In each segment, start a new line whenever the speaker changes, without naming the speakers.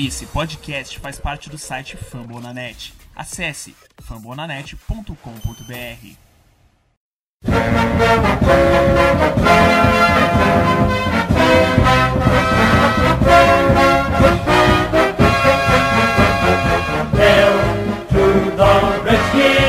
Esse podcast faz parte do site Fambonanet. Acesse fambonanet.com.br.
Hail to the Redskin,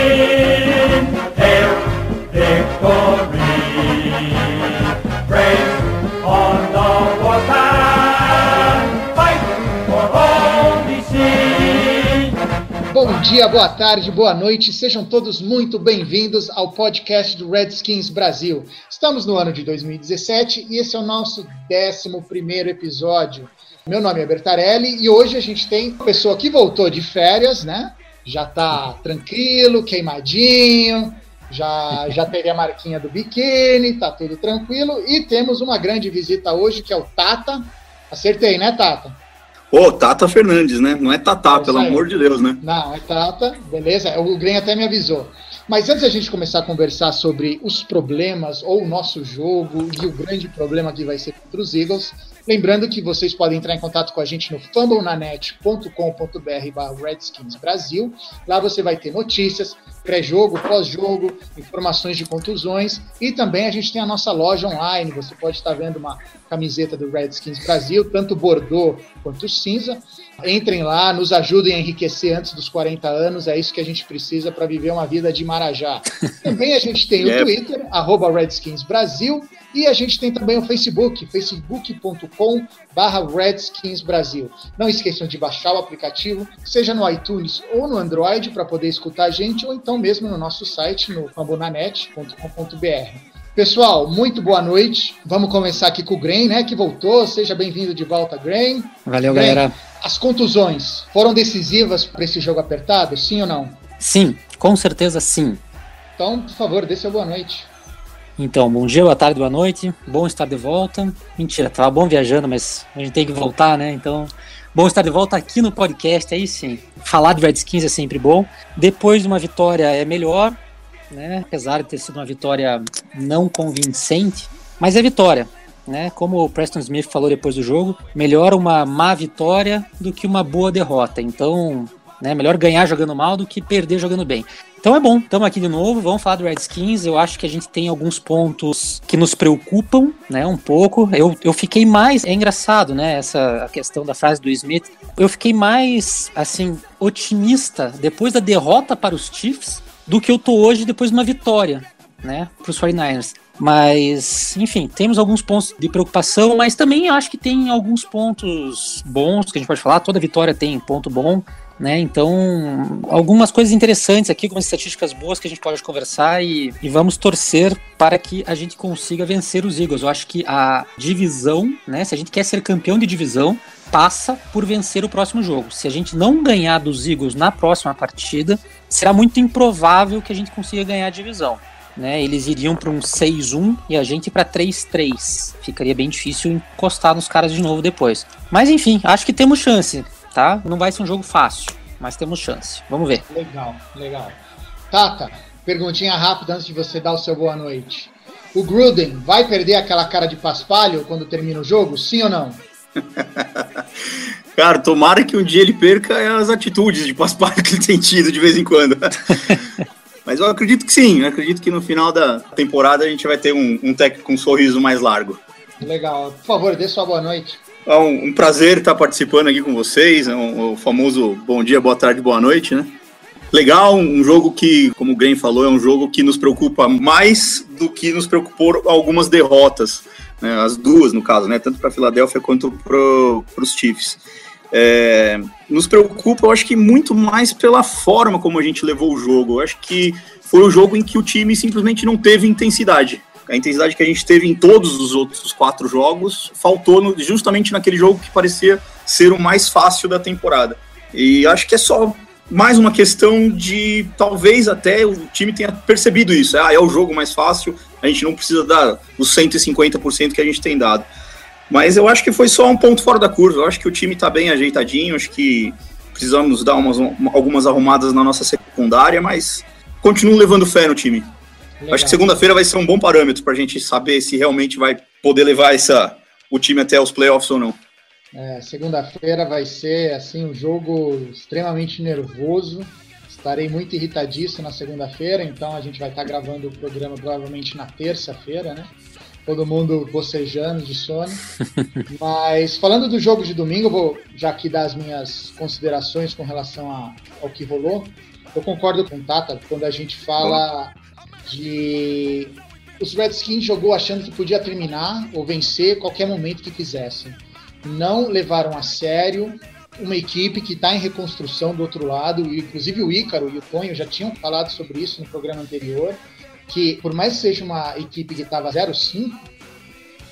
Bom dia, boa tarde, boa noite, sejam todos muito bem-vindos ao podcast do Redskins Brasil. Estamos no ano de 2017 e esse é o nosso 11 episódio. Meu nome é Bertarelli e hoje a gente tem uma pessoa que voltou de férias, né? Já tá tranquilo, queimadinho, já, já teve a marquinha do biquíni, tá tudo tranquilo. E temos uma grande visita hoje que é o Tata. Acertei, né, Tata?
Ô, Tata Fernandes, né? Não é Tatá,
É
pelo amor de Deus, né?
Não, é Tata, beleza. O Glenn até me avisou. Mas antes da gente começar a conversar sobre os problemas ou o nosso jogo e o grande problema que vai ser contra os Eagles, lembrando que vocês podem entrar em contato com a gente no fumblenanet.com.br barra Redskins Brasil. Lá você vai ter notícias, pré-jogo, pós-jogo, informações de contusões e também a gente tem a nossa loja online. Você pode estar vendo uma camiseta do Redskins Brasil, tanto Bordeaux quanto cinza. Entrem lá, nos ajudem a enriquecer antes dos 40 anos, é isso que a gente precisa para viver uma vida de Marajá. Também a gente tem o
É.
Twitter, arroba Redskins Brasil, e a gente tem também o Facebook, facebook.com barra Redskins Brasil. Não esqueçam de baixar o aplicativo, seja no iTunes ou no Android, para poder escutar a gente, ou então mesmo no nosso site, no fambonanet.com.br. Pessoal, muito boa noite. Vamos começar aqui com o Green, né, que voltou. Seja bem-vindo de volta, Green.
Valeu,
Bem,
galera.
As contusões foram decisivas para esse jogo apertado, sim ou não?
Sim, com certeza sim.
Então, por favor, dê seu boa noite.
Então, bom dia, boa tarde, boa noite. Bom estar de volta. Mentira, tava bom viajando, mas a gente tem que voltar, né? Então, bom estar de volta aqui no podcast, aí sim. Falar de Redskins é sempre bom. Depois de uma vitória é melhor, né? Apesar de ter sido uma vitória não convincente, mas é vitória. Né? Como o Preston Smith falou depois do jogo, melhor uma má vitória do que uma boa derrota. Então, né, melhor ganhar jogando mal do que perder jogando bem. Então é bom, estamos aqui de novo, vamos falar do Redskins. Eu acho que a gente tem alguns pontos que nos preocupam, né, um pouco. Eu, eu fiquei mais, é engraçado, né, essa a questão da frase do Smith. Eu fiquei mais, assim, otimista depois da derrota para os Chiefs do que eu tô hoje depois de uma vitória, né, para os 49ers. Mas, enfim, temos alguns pontos de preocupação, mas também acho que tem alguns pontos bons que a gente pode falar. Toda vitória tem ponto bom, né? Então, algumas coisas interessantes aqui, algumas estatísticas boas que a gente pode conversar e, e vamos torcer para que a gente consiga vencer os Eagles. Eu acho que a divisão, né? Se a gente quer ser campeão de divisão, passa por vencer o próximo jogo. Se a gente não ganhar dos Eagles na próxima partida, será muito improvável que a gente consiga ganhar a divisão. Né, eles iriam para um 6-1 e a gente para 3-3. Ficaria bem difícil encostar nos caras de novo depois. Mas enfim, acho que temos chance, tá? Não vai ser um jogo fácil, mas temos chance. Vamos ver.
Legal, legal. Tata, perguntinha rápida antes de você dar o seu boa noite. O Gruden vai perder aquela cara de paspalho quando termina o jogo? Sim ou não?
Cara, tomara que um dia ele perca as atitudes de paspalho que ele tem tido de vez em quando. Mas eu acredito que sim, eu acredito que no final da temporada a gente vai ter um, um técnico com um sorriso mais largo.
Legal. Por favor, dê sua boa noite.
É um, um prazer estar participando aqui com vocês, é um- o famoso bom dia, boa tarde, boa noite, né? Legal, um jogo que, como o Graham falou, é um jogo que nos preocupa mais do que nos preocupou algumas derrotas, né? as duas no caso, né? tanto para a Filadélfia quanto para os Chiefs. É, nos preocupa, eu acho que muito mais pela forma como a gente levou o jogo. Eu acho que foi o jogo em que o time simplesmente não teve intensidade. A intensidade que a gente teve em todos os outros quatro jogos faltou no- justamente naquele jogo que parecia ser o mais fácil da temporada. E acho que é só mais uma questão de talvez até o time tenha percebido isso. Ah, é o jogo mais fácil, a gente não precisa dar os 150% que a gente tem dado. Mas eu acho que foi só um ponto fora da curva. Eu acho que o time está bem ajeitadinho. Acho que precisamos dar umas, algumas arrumadas na nossa secundária, mas continuo levando fé no time.
Legal.
Acho que segunda-feira vai ser um bom parâmetro para a gente saber se realmente vai poder levar essa, o time até os playoffs ou não.
É, Segunda-feira vai ser assim um jogo extremamente nervoso. Estarei muito irritadíssimo na segunda-feira, então a gente vai estar gravando o programa provavelmente na terça-feira, né? Todo mundo bocejando de sono. Mas falando do jogo de domingo, vou já aqui dar as minhas considerações com relação a, ao que rolou. Eu concordo com o Tata quando a gente fala de. Os Redskins jogou achando que podia terminar ou vencer qualquer momento que quisessem. Não levaram a sério uma equipe que está em reconstrução do outro lado, inclusive o Ícaro e o Tonho já tinham falado sobre isso no programa anterior, que por mais que seja uma equipe que estava 0-5,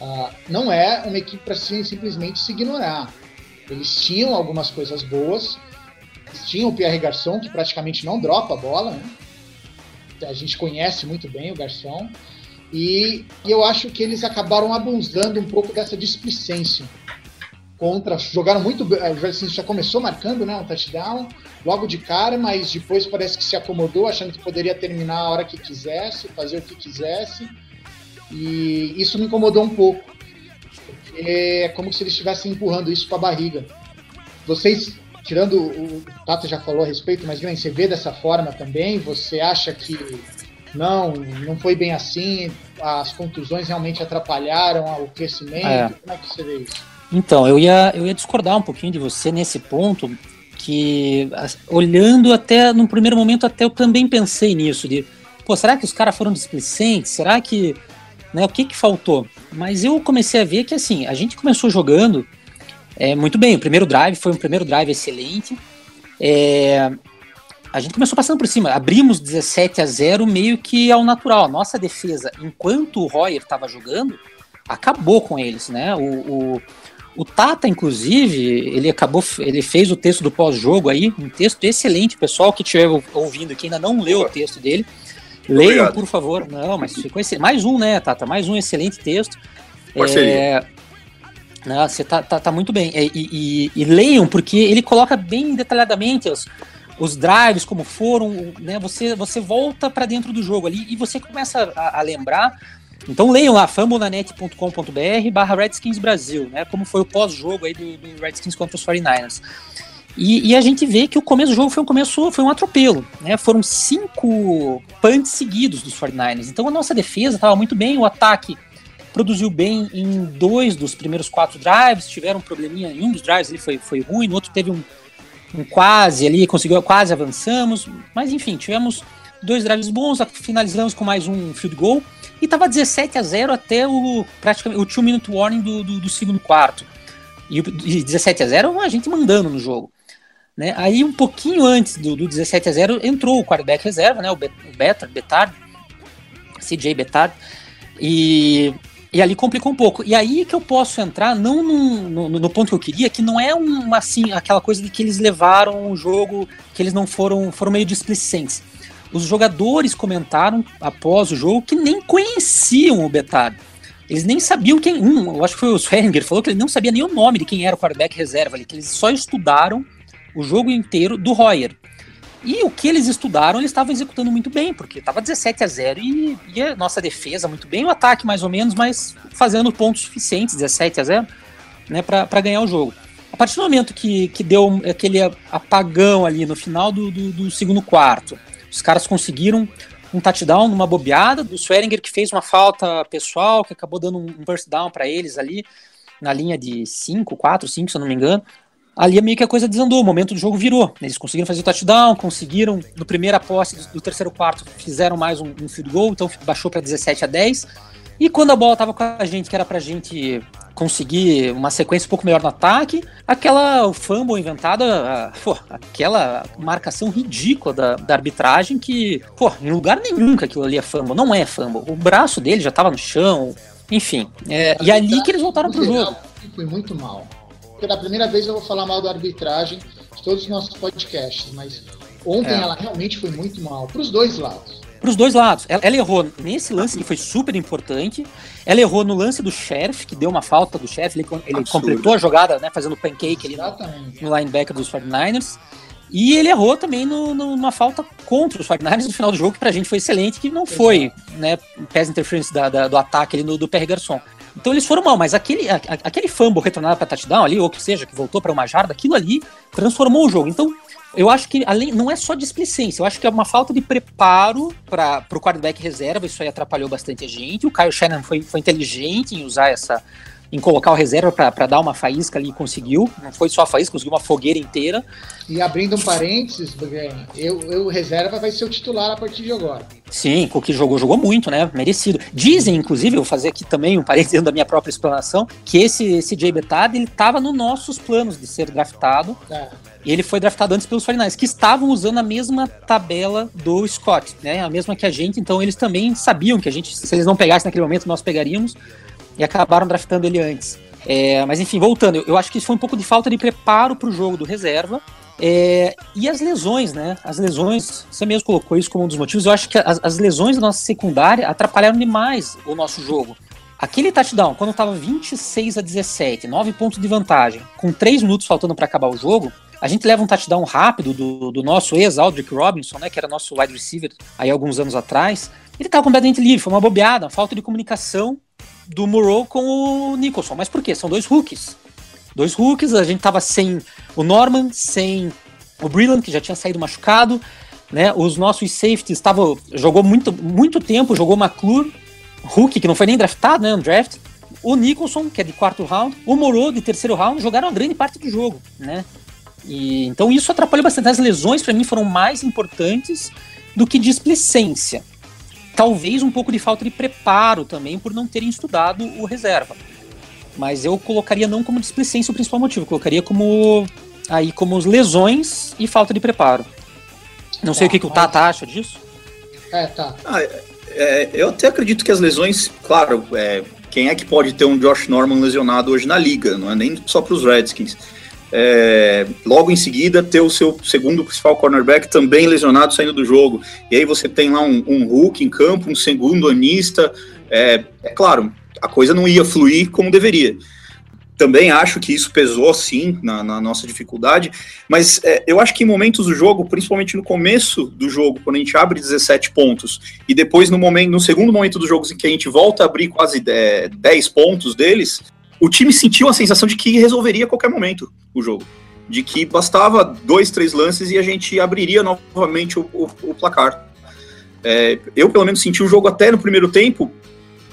uh, não é uma equipe para simplesmente se ignorar. Eles tinham algumas coisas boas, tinham o Pierre Garçon, que praticamente não dropa a bola, né? A gente conhece muito bem o Garçom, e, e eu acho que eles acabaram abusando um pouco dessa displicência contra. Jogaram muito bem. Assim, já começou marcando né, um touchdown logo de cara, mas depois parece que se acomodou, achando que poderia terminar a hora que quisesse, fazer o que quisesse. E isso me incomodou um pouco. É como se eles estivessem empurrando isso com a barriga. Vocês, tirando o, o Tata já falou a respeito, mas Glenn, você vê dessa forma também? Você acha que não, não foi bem assim? As contusões realmente atrapalharam o crescimento? É. Como é que você vê isso?
Então, eu ia, eu ia discordar um pouquinho de você nesse ponto, que olhando até, num primeiro momento, até eu também pensei nisso, de, pô, será que os caras foram displicentes? Será que, né, o que que faltou? Mas eu comecei a ver que, assim, a gente começou jogando é, muito bem, o primeiro drive foi um primeiro drive excelente, é, a gente começou passando por cima, abrimos 17 a 0 meio que ao natural, a nossa defesa, enquanto o Royer estava jogando, acabou com eles, né, o, o o Tata, inclusive, ele acabou, ele fez o texto do pós-jogo aí, um texto excelente. pessoal que estiver ouvindo que ainda não leu o texto dele, leiam, por favor. Não, mas ficou excelente. Mais um, né, Tata? Mais um excelente texto.
Parceria. É,
não, você tá, tá, tá muito bem. E, e, e, leiam, porque ele coloca bem detalhadamente os, os drives, como foram, né? Você, você volta para dentro do jogo ali e você começa a, a lembrar então leiam lá, fambonanet.com.br barra Redskins Brasil, né? Como foi o pós-jogo aí do, do, Redskins contra os 49ers. E, e, a gente vê que o começo do jogo foi um começo, foi um atropelo, né? Foram cinco punts seguidos dos 49ers. Então a nossa defesa estava muito bem, o ataque produziu bem em dois dos primeiros quatro drives, tiveram um probleminha em um dos drives, ele foi, foi ruim, no outro teve um, um quase ali, conseguiu, quase avançamos, mas enfim, tivemos dois drives bons, finalizamos com mais um field goal. E tava 17 a 0 até o praticamente o 2 minute warning do, do, do, segundo quarto. E, e 17 a 0 a gente mandando no jogo. Né? Aí um pouquinho antes do, do 17 a 0 entrou o quarterback reserva, né? o, Betard, Betard, CJ Betard, e, e ali complicou um pouco. E aí que eu posso entrar, não no, no, no, ponto que eu queria, que não é uma, assim, aquela coisa de que eles levaram o jogo, que eles não foram, foram meio displicentes. Os jogadores comentaram após o jogo que nem conheciam o Betard. Eles nem sabiam quem. Um, eu acho que foi o Swenger, falou que ele não sabia nem o nome de quem era o quarterback reserva ali, que eles só estudaram o jogo inteiro do Royer. E o que eles estudaram, eles estavam executando muito bem, porque estava 17 a 0 e, e, a nossa defesa muito bem, o ataque mais ou menos, mas fazendo pontos suficientes, 17 a 0, né, para ganhar o jogo. A partir do momento que, que deu aquele apagão ali no final do, do, do segundo quarto, os caras conseguiram um touchdown numa bobeada do Swearinger que fez uma falta pessoal, que acabou dando um first down para eles ali na linha de 5, 4, 5, se eu não me engano. Ali é meio que a coisa desandou, o momento do jogo virou. Eles conseguiram fazer o touchdown, conseguiram, no primeira posse do, do terceiro quarto, fizeram mais um, um field goal, então baixou para 17 a 10. E quando a bola tava com a gente, que era pra gente conseguir uma sequência um pouco melhor no ataque, aquela fumble inventada, pô, aquela marcação ridícula da, da, arbitragem que, pô, em lugar nenhum que aquilo ali é fumble, não é fumble. O braço dele já tava no chão, enfim. É, e ali que eles voltaram pro jogo.
Foi muito mal. Pela primeira vez eu vou falar mal da arbitragem de todos os nossos podcasts, mas ontem é. ela realmente foi muito mal, pros dois lados
para os dois lados. Ela, ela, errou nesse lance que foi super importante. Ela errou no lance do Sheriff, que deu uma falta do Sheriff. Ele, ele completou a jogada, né? Fazendo pancake ali no, no, linebacker dos 49ers. E ele errou também no, no, numa falta contra os 49ers no final do jogo, que pra gente foi excelente, que não foi, né? Pass interference da, da, do ataque ali no, do PR Garçon. Então eles foram mal, mas aquele, a, aquele fumble retornado para touchdown ali, ou que seja, que voltou para uma jarda, aquilo ali transformou o jogo. Então, eu acho que além não é só displicência, eu acho que é uma falta de preparo para o quarterback reserva, isso aí atrapalhou bastante a gente. O Kyle Shannon foi, foi inteligente em usar essa, em colocar o reserva para dar uma faísca ali, conseguiu. Não foi só a faísca, conseguiu uma fogueira inteira.
E abrindo um parênteses, eu, eu reserva vai ser o titular a partir de agora.
Sim, o que jogou, jogou muito, né? Merecido. Dizem, inclusive, eu vou fazer aqui também um parênteses da minha própria explanação, que esse, esse Jay Betad, ele estava nos nossos planos de ser draftado. É. Ele foi draftado antes pelos 49 que estavam usando a mesma tabela do Scott, né? A mesma que a gente, então eles também sabiam que a gente, se eles não pegassem naquele momento, nós pegaríamos e acabaram draftando ele antes. É, mas enfim, voltando, eu, eu, acho que isso foi um pouco de falta de preparo para o jogo do reserva. É, e as lesões, né? As lesões, você mesmo colocou isso como um dos motivos. Eu acho que as, as lesões da nossa secundária atrapalharam demais o nosso jogo. Aquele touchdown, quando estava 26 a 17, 9 pontos de vantagem, com 3 minutos faltando para acabar o jogo, a gente leva um touchdown rápido do, do nosso ex-Aldrick Robinson, né, que era nosso wide receiver aí alguns anos atrás. Ele estava completamente livre, foi uma bobeada, uma falta de comunicação do Moreau com o Nicholson. Mas por quê? São dois rookies. Dois rookies, a gente tava sem o Norman, sem o Brillant, que já tinha saído machucado, né? Os nossos safeties estavam. Jogou muito, muito tempo, jogou McClure, rookie, que não foi nem draftado, né? No draft. O Nicholson, que é de quarto round, o Moreau, de terceiro round, jogaram a grande parte do jogo, né? E, então isso atrapalhou bastante. As lesões, para mim, foram mais importantes do que displicência talvez um pouco de falta de preparo também por não terem estudado o reserva. Mas eu colocaria não como displicência o principal motivo, eu colocaria como aí como lesões e falta de preparo. Não sei o que, que o Tata acha disso.
É, tá. Ah, é, é, eu até acredito que as lesões, claro, é, quem é que pode ter um Josh Norman lesionado hoje na liga? Não é nem só para os Redskins é, logo em seguida ter o seu segundo principal cornerback também lesionado saindo do jogo. E aí você tem lá um, um Hulk em campo, um segundo anista. É, é claro, a coisa não ia fluir como deveria. Também acho que isso pesou sim na, na nossa dificuldade, mas é, eu acho que em momentos do jogo, principalmente no começo do jogo, quando a gente abre 17 pontos, e depois no momento, no segundo momento dos jogos em que a gente volta a abrir quase 10 é, pontos deles, o time sentiu a sensação de que resolveria a qualquer momento o jogo. De que bastava dois, três lances e a gente abriria novamente o, o, o placar. É, eu, pelo menos, senti o jogo até no primeiro tempo.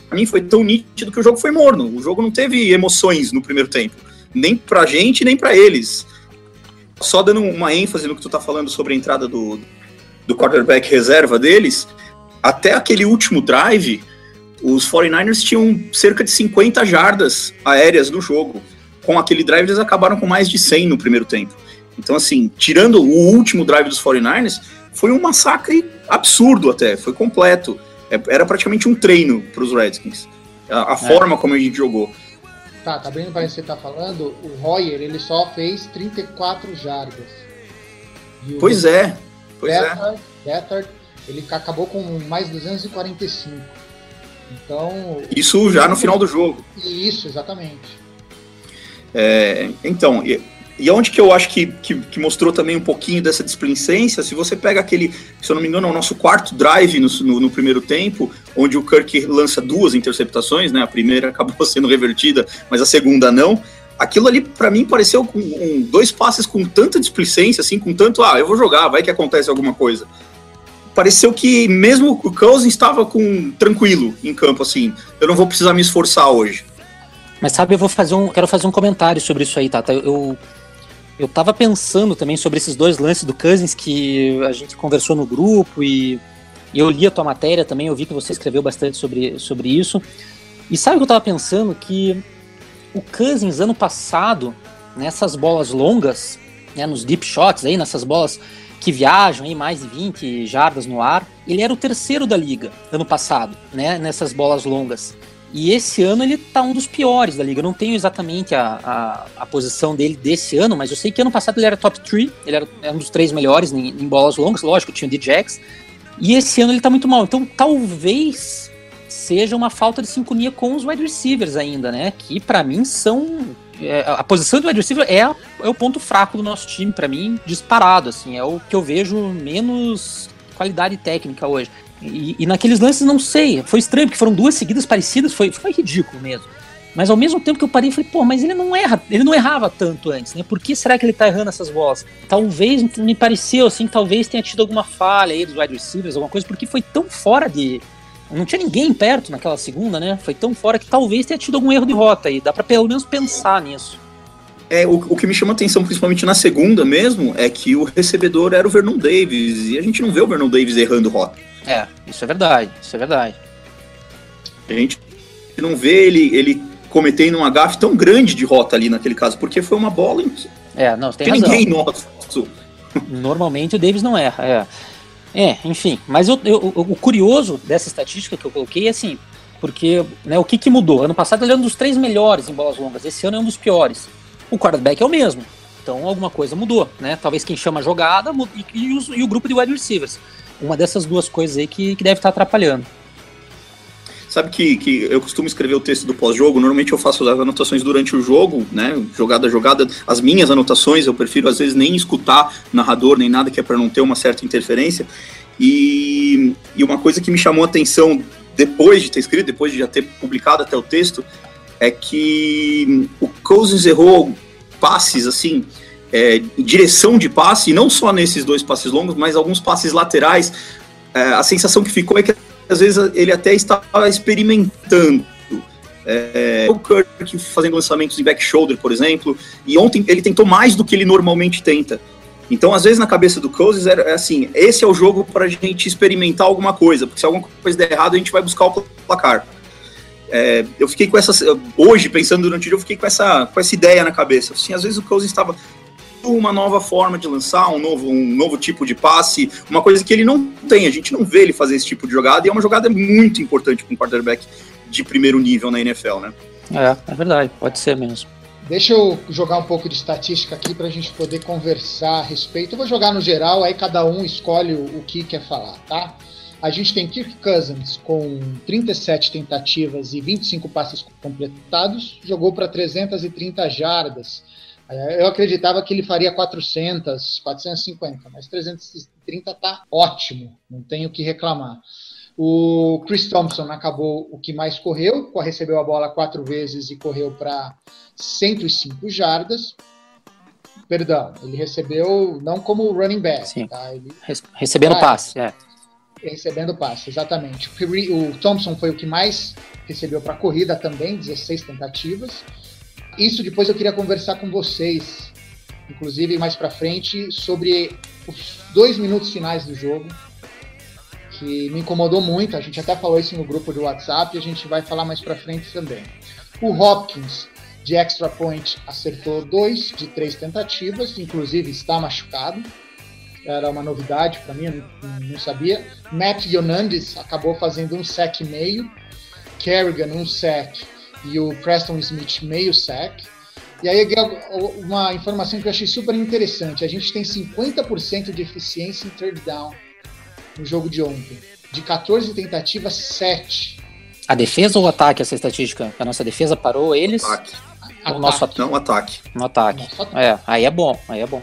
Pra mim foi tão nítido que o jogo foi morno. O jogo não teve emoções no primeiro tempo. Nem pra gente, nem pra eles. Só dando uma ênfase no que tu tá falando sobre a entrada do, do quarterback reserva deles, até aquele último drive, os 49ers tinham cerca de 50 jardas aéreas no jogo. Com aquele drive, eles acabaram com mais de 100 no primeiro tempo. Então, assim, tirando o último drive dos 49ers, foi um massacre absurdo até, foi completo. É, era praticamente um treino para os Redskins. A, a é. forma como a gente jogou.
Tá, tá bem para você tá falando, o Royer ele só fez 34 jardas.
pois é, pois Bethard,
é. Bethard, ele acabou com mais 245. Então.
Isso já no final do jogo.
Isso, exatamente.
É, então, e, e onde que eu acho que, que, que, mostrou também um pouquinho dessa displicência, se você pega aquele, se eu não me engano, é o nosso quarto drive no, no, no, primeiro tempo, onde o Kirk lança duas interceptações, né? A primeira acabou sendo revertida, mas a segunda não. Aquilo ali, para mim, pareceu com um, dois passes com tanta displicência, assim, com tanto, ah, eu vou jogar, vai que acontece alguma coisa pareceu que mesmo o Cousins estava com tranquilo em campo, assim. Eu não vou precisar me esforçar hoje.
Mas sabe, eu vou fazer um, quero fazer um comentário sobre isso aí, Tata. Eu eu tava pensando também sobre esses dois lances do Cousins que a gente conversou no grupo e, e eu li a tua matéria também, eu vi que você escreveu bastante sobre, sobre isso. E sabe o que eu tava pensando? Que o Cousins ano passado, nessas bolas longas, né, nos deep shots aí, nessas bolas que viajam aí mais de 20 jardas no ar. Ele era o terceiro da liga ano passado, né, nessas bolas longas. E esse ano ele tá um dos piores da liga. Eu não tenho exatamente a, a, a, posição dele desse ano, mas eu sei que ano passado ele era top 3, ele era, era um dos três melhores em, em, bolas longas, lógico, tinha o D-Jax. E esse ano ele tá muito mal. Então talvez seja uma falta de sincronia com os wide receivers ainda, né? Que para mim são é, a posição do wide receiver é, é o ponto fraco do nosso time, para mim, disparado, assim, é o que eu vejo menos qualidade técnica hoje. E, e, naqueles lances, não sei, foi estranho, porque foram duas seguidas parecidas, foi, foi ridículo mesmo. Mas ao mesmo tempo que eu parei, falei, pô, mas ele não erra, ele não errava tanto antes, né? Por que será que ele tá errando essas bolas? Talvez me pareceu assim, talvez tenha tido alguma falha aí dos wide receivers, alguma coisa, porque foi tão fora de não tinha ninguém perto naquela segunda, né? Foi tão fora que talvez tenha tido algum erro de rota aí. Dá para pelo menos pensar nisso.
É, o, o que me chama atenção, principalmente na segunda mesmo, é que o recebedor era o Vernon Davis. E a gente não vê o Vernon Davis errando rota.
É, isso é verdade, isso é verdade.
A gente não vê ele, ele cometendo um gafe tão grande de rota ali naquele caso, porque foi uma bola em que.
É, não, tem,
tem
razão.
ninguém nosso.
Normalmente o Davis não erra, é. É, enfim. Mas eu, eu, o curioso dessa estatística que eu coloquei é assim, porque né, o que, que mudou? Ano passado ele era um dos três melhores em bolas longas, esse ano é um dos piores. O quarterback é o mesmo. Então alguma coisa mudou, né? Talvez quem chama a jogada e, e, e o grupo de wide receivers. Uma dessas duas coisas aí que, que deve estar atrapalhando.
Sabe que, que eu costumo escrever o texto do pós-jogo, normalmente eu faço as anotações durante o jogo, né? Jogada a jogada, as minhas anotações, eu prefiro às vezes nem escutar narrador nem nada, que é para não ter uma certa interferência. E, e uma coisa que me chamou a atenção depois de ter escrito, depois de já ter publicado até o texto, é que o Cousins errou passes assim, é, direção de passe, e não só nesses dois passes longos, mas alguns passes laterais. É, a sensação que ficou é que às vezes ele até estava experimentando. É, o Kirk fazendo lançamentos em back shoulder, por exemplo, e ontem ele tentou mais do que ele normalmente tenta. Então, às vezes, na cabeça do Cousins é assim: esse é o jogo para a gente experimentar alguma coisa, porque se alguma coisa der errado, a gente vai buscar o placar. É, eu fiquei com essa. Hoje, pensando durante o dia, eu fiquei com essa, com essa ideia na cabeça. Assim, às vezes o Cousins estava uma nova forma de lançar, um novo, um novo tipo de passe, uma coisa que ele não tem. A gente não vê ele fazer esse tipo de jogada e é uma jogada muito importante para um quarterback de primeiro nível na NFL, né?
É, é verdade, pode ser mesmo.
Deixa eu jogar um pouco de estatística aqui para a gente poder conversar a respeito. Eu vou jogar no geral, aí cada um escolhe o, o que quer falar, tá? A gente tem Kirk Cousins com 37 tentativas e 25 passes completados, jogou para 330 jardas. É, eu acreditava que ele faria 400, 450, mas 330 tá ótimo, não tenho o que reclamar. O Chris Thompson acabou o que mais correu, recebeu a bola quatro vezes e correu para 105 jardas. Perdão, ele recebeu não como running back,
Sim.
tá? Ele,
recebendo ah, passe, é.
Recebendo passe, exatamente. O Thompson foi o que mais recebeu para corrida também, 16 tentativas. Isso depois eu queria conversar com vocês, inclusive mais para frente, sobre os dois minutos finais do jogo, que me incomodou muito. A gente até falou isso no grupo do WhatsApp e a gente vai falar mais para frente também. O Hopkins de extra point acertou dois de três tentativas, inclusive está machucado. Era uma novidade para mim, eu não, não sabia. Matt Yonandis acabou fazendo um sec meio, Kerrigan um sec e o Preston Smith meio sec. E aí uma informação que eu achei super interessante, a gente tem 50% de eficiência em third down no jogo de ontem. De 14 tentativas, 7.
A defesa ou o ataque, essa estatística? A nossa defesa parou eles?
Ataque.
O nosso
at... Não, ataque.
No ataque. ataque. É, aí é bom, aí é bom.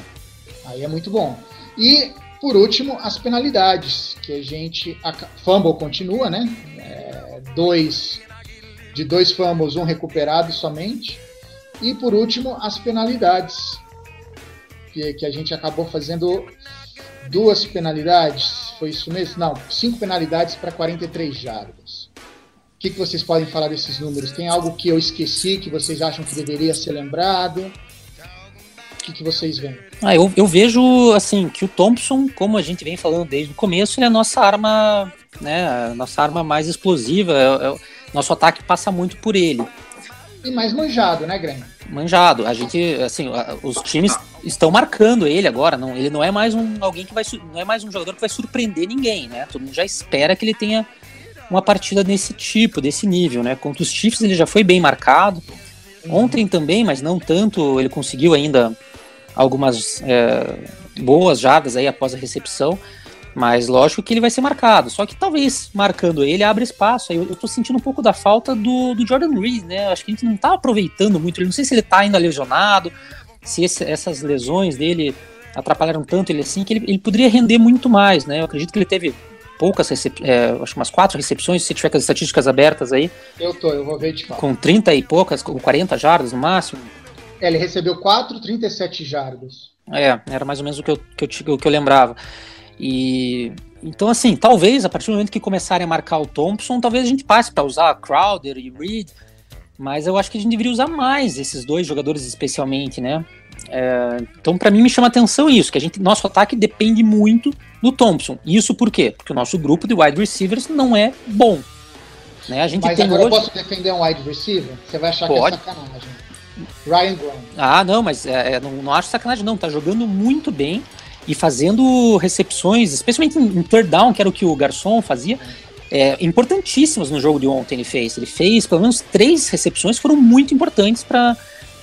Aí é muito bom. E, por último, as penalidades, que a gente... A fumble continua, né? É, dois... De dois fumbles, um recuperado somente. E, por último, as penalidades, que, que a gente acabou fazendo duas penalidades, foi isso mesmo? Não, cinco penalidades para 43 jardas. O que, que vocês podem falar desses números? Tem algo que eu esqueci que vocês acham que deveria ser lembrado? O que, que vocês veem?
Ah, eu, eu vejo assim que o Thompson, como a gente vem falando desde o começo, ele é a nossa arma, né? A nossa arma mais explosiva. É, é, nosso ataque passa muito por ele.
E mais manjado, né, Grêmio?
Manjado. A gente, assim, os times estão marcando ele agora. Não, ele não é mais um alguém que vai, não é mais um jogador que vai surpreender ninguém, né? Todo mundo já espera que ele tenha uma partida desse tipo, desse nível, né? Contra os Chiefs ele já foi bem marcado. Ontem também, mas não tanto. Ele conseguiu ainda algumas é, boas jardas aí após a recepção. Mas lógico que ele vai ser marcado. Só que talvez marcando ele abre espaço. Eu, eu tô sentindo um pouco da falta do, do Jordan Reed, né? Acho que a gente não tá aproveitando muito. Ele não sei se ele tá ainda lesionado, se esse, essas lesões dele atrapalharam tanto ele assim, que ele, ele poderia render muito mais, né? Eu acredito que ele teve poucas, recep é, acho que umas quatro recepções, se tiver com as estatísticas abertas aí.
Eu tô, eu vou ver de fato.
Com 30 e poucas, com 40 jardas no máximo.
É, ele recebeu 4, 37 jardas.
É, era mais ou menos o que eu, que eu, que eu lembrava. E então, assim, talvez a partir do momento que começarem a marcar o Thompson, talvez a gente passe para usar Crowder e Reed, mas eu acho que a gente deveria usar mais esses dois jogadores especialmente, né? É, então, para mim, me chama atenção isso, que a gente, nosso ataque depende muito do Thompson. Isso por quê? Porque o nosso grupo de wide receivers não é bom. Né? A gente
Mas
tem
agora
hoje...
eu posso defender um wide receiver? Você vai achar
Pode.
que é sacanagem. Ryan Brown.
Ah, não, mas é, é, não, não acho sacanagem, não. Tá jogando muito bem e fazendo recepções, especialmente em, third down, que era o que o Garçom fazia, é, importantíssimas no jogo de ontem. Ele fez. Ele fez pelo menos três recepções foram muito importantes para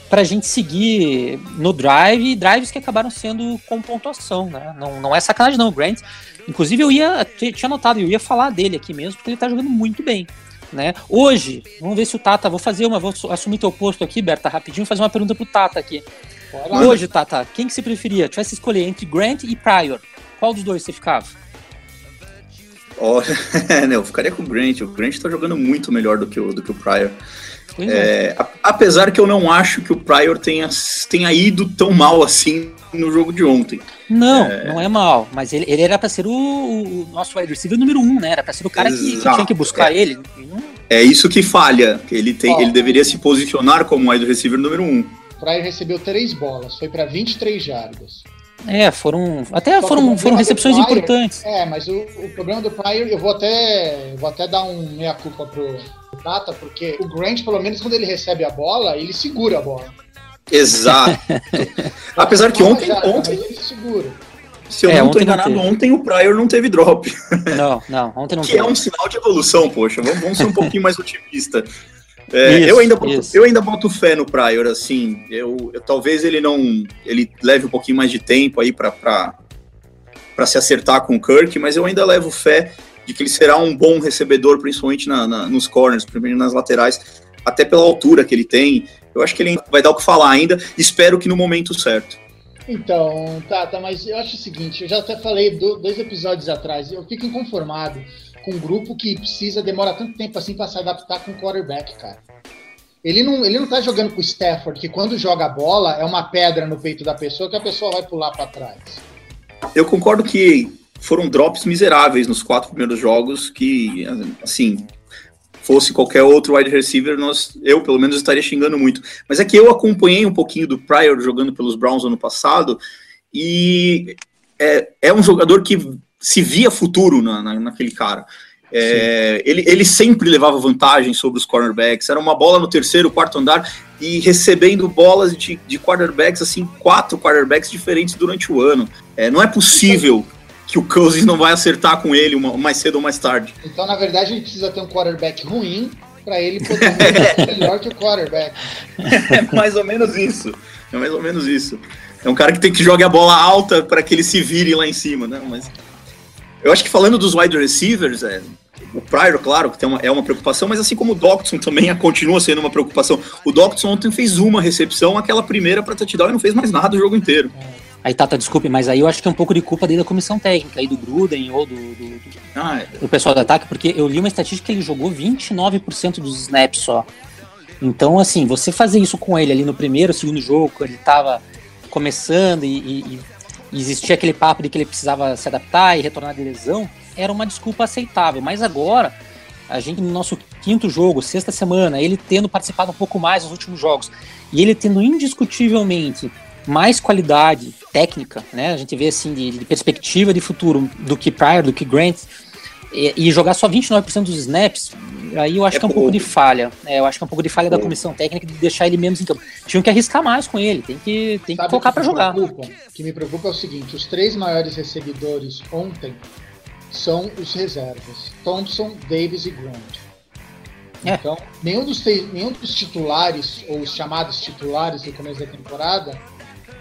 para a gente seguir no drive drives que acabaram sendo com pontuação, né? Não, não é sacanagem, não. Grant, inclusive, eu ia, tinha notado, eu ia falar dele aqui mesmo, porque ele tá jogando muito bem. Né? Hoje, vamos ver se o Tata, vou fazer uma, vou assumir teu posto aqui, Berta, rapidinho, fazer uma pergunta pro Tata aqui.
Bora.
Hoje, Tata, quem que você preferia? Tivesse escolher entre Grant e Pryor, qual dos dois você ficava?
Olha, né, eu ficaria com o Grant. O Grant tá jogando muito melhor do que o, do que o Pryor.
É.
É, a- apesar que eu não acho que o Pryor tenha, tenha ido tão mal assim no jogo de ontem.
Não, não é mal, mas ele, ele era pra ser o, o nosso wide receiver número um, né? Era pra ser o cara que, que tinha que buscar ele. E não-
É isso que falha. que Ele, tem,
Ó.
ele deveria se posicionar como wide receiver número um.
O Pryor recebeu três bolas, foi para 23 jardas.
É, foram. Até
Só que
foram, foram recepções
Pryor-
importantes.
É, mas o, o problema do Pryor, eu vou até, eu vou até dar um meia-culpa pro pro Tata, porque o Grant, pelo menos quando ele recebe a bola, ele segura a bola.
Exato. apesar que ontem,
Já,
ontem,
ele segura.
se eu
É,
não tô
ontem não
enganado,
teve.
ontem o Pryor não teve drop.
Não, não, ontem não
Que
teve.
é um sinal de evolução, poxa. Vamos, vamos ser um pouquinho mais otimista. É,
Isso,
eu, ainda boto,
isso.
eu ainda boto fé no Pryor, assim. Eu, eu- talvez ele não. Ele leve um pouquinho mais de tempo aí pra se acertar com o Kirk, mas eu ainda levo fé de que ele será um bom recebedor, principalmente na, na- nos corners, principalmente nas laterais, até pela altura que ele tem. Eu acho que ele vai dar o que falar ainda. Espero que no momento certo.
Então, tá, tá, mas eu acho o seguinte, eu já até falei do- dois episódios atrás, eu fico inconformado com um grupo que precisa, demora tanto tempo assim pra se adaptar com o quarterback, cara. Ele não, ele não tá jogando com o Stafford, que quando joga a bola é uma pedra no peito da pessoa que a pessoa vai pular pra trás.
Eu concordo que foram drops miseráveis nos quatro primeiros jogos, que, assim, fosse qualquer outro wide receiver, nós, eu pelo menos estaria xingando muito. Mas é que eu acompanhei um pouquinho do Pryor jogando pelos Browns ano passado, e é, é um jogador que se via futuro na, na- naquele cara. É, ele, ele sempre levava vantagem sobre os cornerbacks, era uma bola no terceiro, quarto andar, e recebendo bolas de, de quarterbacks, assim, quatro quarterbacks diferentes durante o ano. É, não é possível que o Cousins não vai acertar com ele uma- mais cedo ou mais tarde.
Então, na verdade, a gente precisa ter um quarterback ruim pra ele poder ser melhor que o quarterback.
É mais ou menos isso. É mais ou menos isso. É um cara que tem que jogar a bola alta para que ele se vire lá em cima, né? Mas eu acho que falando dos wide receivers, é, o Pryor, claro, que tem uma, é uma preocupação, mas assim como o Doctson também continua sendo uma preocupação. O Doctson ontem fez uma recepção, aquela primeira para touchdown e não fez mais nada o jogo inteiro.
Aí, Tata, desculpe, mas aí eu acho que é um pouco de culpa dele da comissão técnica, aí do Gruden ou do, do, do-
Ah, é.
do pessoal do ataque, porque eu li uma estatística que ele jogou 29% dos snaps só. Então, assim, você fazer isso com ele ali no primeiro, segundo jogo, quando ele tava começando e, e- e existia aquele papo de que ele precisava se adaptar e retornar de lesão, era uma desculpa aceitável. Mas agora, a gente no nosso quinto jogo, sexta semana, ele tendo participado um pouco mais nos últimos jogos, e ele tendo indiscutivelmente mais qualidade técnica, né? A gente vê assim de, de perspectiva de futuro do que Pryor, do que Grant, e, e jogar só 29% dos snaps, aí eu acho
É
que é um pouco
pouco.
de falha. É, eu acho que é um pouco de falha da
Pouco.
comissão técnica de deixar ele menos em campo. Tinham que arriscar mais com ele, tem que, tem que colocar
me
jogar.
preocupa? O que me preocupa é o seguinte: os três maiores recebedores ontem são os reservas: Thompson, Davis e Grant.
É.
Então, nenhum dos, nenhum dos titulares, ou os chamados titulares do começo da temporada,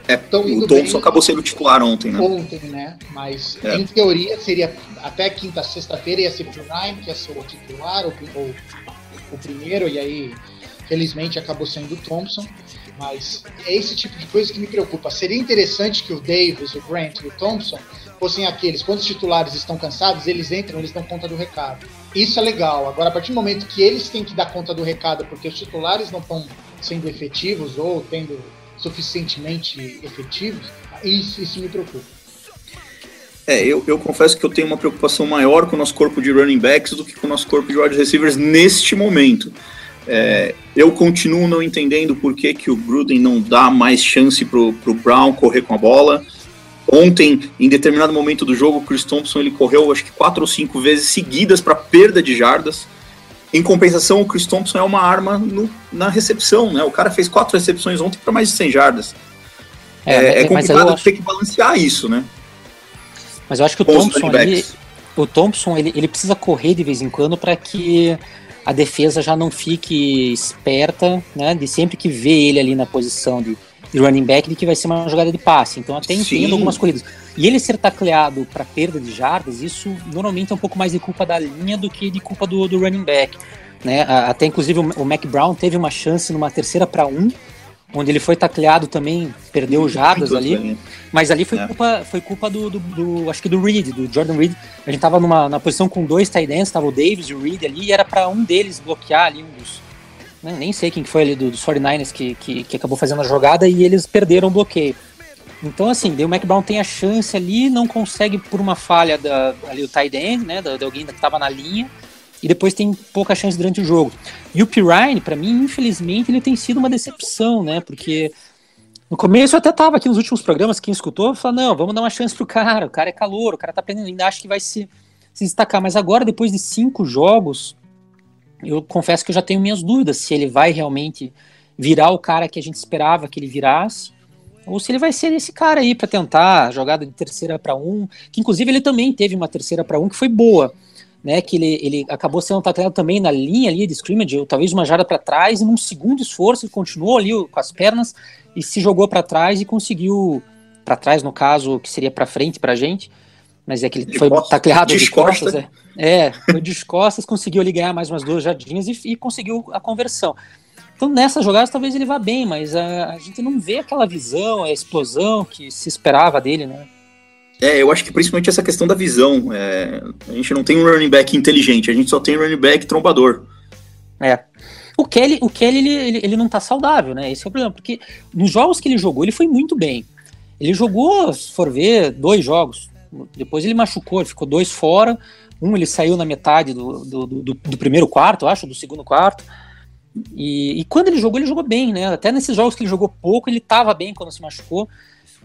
É,
Tão indo
o Thompson
bem.
acabou sendo titular ontem, né?
ontem, né? Mas
É.
em teoria seria até quinta, sexta-feira ia ser o Ryan, que ia ser o titular, ou, ou o primeiro, e aí felizmente acabou sendo o Thompson. Mas é esse tipo de coisa que me preocupa. Seria interessante que o Davis, o Grant e o Thompson fossem aqueles, quando os titulares estão cansados, eles entram, eles dão conta do recado. Isso é legal. Agora, a partir do momento que eles têm que dar conta do recado porque os titulares não estão sendo efetivos ou tendo suficientemente efetivos, isso, isso me preocupa.
É, eu, eu confesso que eu tenho uma preocupação maior com o nosso corpo de running backs do que com o nosso corpo de wide receivers neste momento. É, eu continuo não entendendo por que, que o Gruden não dá mais chance pro, pro Brown correr com a bola. Ontem, em determinado momento do jogo, o Chris Thompson ele correu acho que quatro ou cinco vezes seguidas para perda de jardas. Em compensação, o Chris Thompson é uma arma no, na recepção, né? O cara fez quatro recepções ontem para mais de 100 jardas. É, é, é complicado acho... ter que balancear isso, né?
Mas eu acho que o Thompson, ele, o Thompson ele, ele precisa correr de vez em quando para que a defesa já não fique esperta, né? De sempre que vê ele ali na posição de, de running back, de que vai ser uma jogada de passe. Então até entendo algumas corridas. E ele ser tacleado para perda de jardas, isso normalmente é um pouco mais de culpa da linha do que de culpa do, do running back. Né? Até inclusive o Mac Brown teve uma chance numa terceira para um, onde ele foi tacleado também, perdeu jardas ali. Mas ali foi é. culpa, foi culpa do, do, do, acho que do Reed, do Jordan Reed. A gente tava numa na posição com dois tight ends, tava o Davis e o Reed ali, e era para um deles bloquear ali um dos né, nem sei quem que foi ali do, dos 49ers que, que, que, acabou fazendo a jogada e eles perderam o bloqueio. Então, assim, o Mac Brown tem a chance ali, não consegue por uma falha da, ali o tight end, né, de, de alguém que estava na linha, e depois tem pouca chance durante o jogo. E o Pirine, para mim, infelizmente, ele tem sido uma decepção, né? Porque no começo eu até tava aqui nos últimos programas, quem escutou, falou, não, vamos dar uma chance pro cara, o cara é calor, o cara tá aprendendo, ainda acho que vai se, se destacar. Mas agora, depois de cinco jogos, eu confesso que eu já tenho minhas dúvidas se ele vai realmente virar o cara que a gente esperava que ele virasse, ou se ele vai ser esse cara aí para tentar jogada de terceira para um, que inclusive ele também teve uma terceira para um que foi boa né, que ele, ele acabou sendo tacleado também na linha ali de scrimmage, talvez uma jarda para trás, e num segundo esforço ele continuou ali com as pernas e se jogou para trás e conseguiu, para trás no caso, que seria para frente para a gente, mas é que ele de foi costas, tacleado de, de costas, é, é, foi de costas, conseguiu ali ganhar mais umas duas jardinhas e, e conseguiu a conversão. Então nessas jogadas talvez ele vá bem, mas a, a gente não vê aquela visão, a explosão que se esperava dele, né?
É, eu acho que principalmente essa questão da visão. É, a gente não tem um running back inteligente, a gente só tem um running back trombador.
É. O Kelly, o Kelly ele, ele, ele, não tá saudável, né? Esse é o problema, porque nos jogos que ele jogou, ele foi muito bem. Ele jogou, se for ver, dois jogos. Depois ele machucou, ele ficou dois fora. Um ele saiu na metade do, do, do, do primeiro quarto, acho, do segundo quarto. E, e, quando ele jogou, ele jogou bem, né? Até nesses jogos que ele jogou pouco, ele tava bem quando se machucou.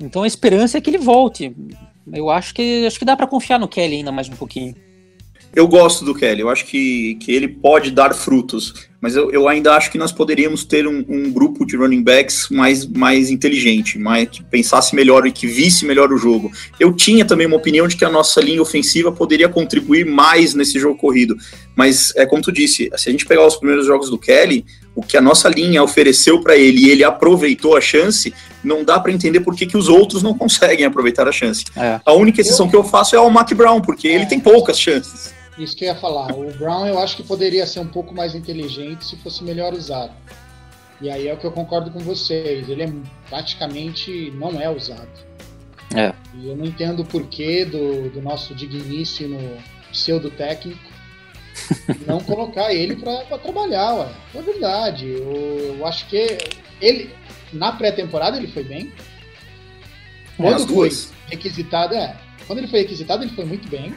Então a esperança é que ele volte. Eu acho que acho que dá para confiar no Kelly ainda mais um pouquinho.
Eu gosto do Kelly, eu acho que, que ele pode dar frutos, mas eu, eu ainda acho que nós poderíamos ter um, um, grupo de running backs mais, mais inteligente, mais, que pensasse melhor e que visse melhor o jogo. Eu tinha também uma opinião de que a nossa linha ofensiva poderia contribuir mais nesse jogo corrido, mas é como tu disse, se a gente pegar os primeiros jogos do Kelly, o que a nossa linha ofereceu para ele e ele aproveitou a chance, não dá para entender por que, que os outros não conseguem aproveitar a chance. É. A única exceção eu... que eu faço é o Mac Brown, porque é. ele tem poucas chances.
Isso que eu ia falar. O Brown eu acho que poderia ser um pouco mais inteligente se fosse melhor usado. E aí é o que eu concordo com vocês. Ele é praticamente não é usado. É. E eu não entendo o porquê do, do nosso digníssimo pseudo técnico não colocar ele para trabalhar, ué. É verdade. Eu, eu, acho que ele, na pré-temporada, ele foi bem. Quando foi requisitado, é. Quando ele foi requisitado, ele foi muito bem.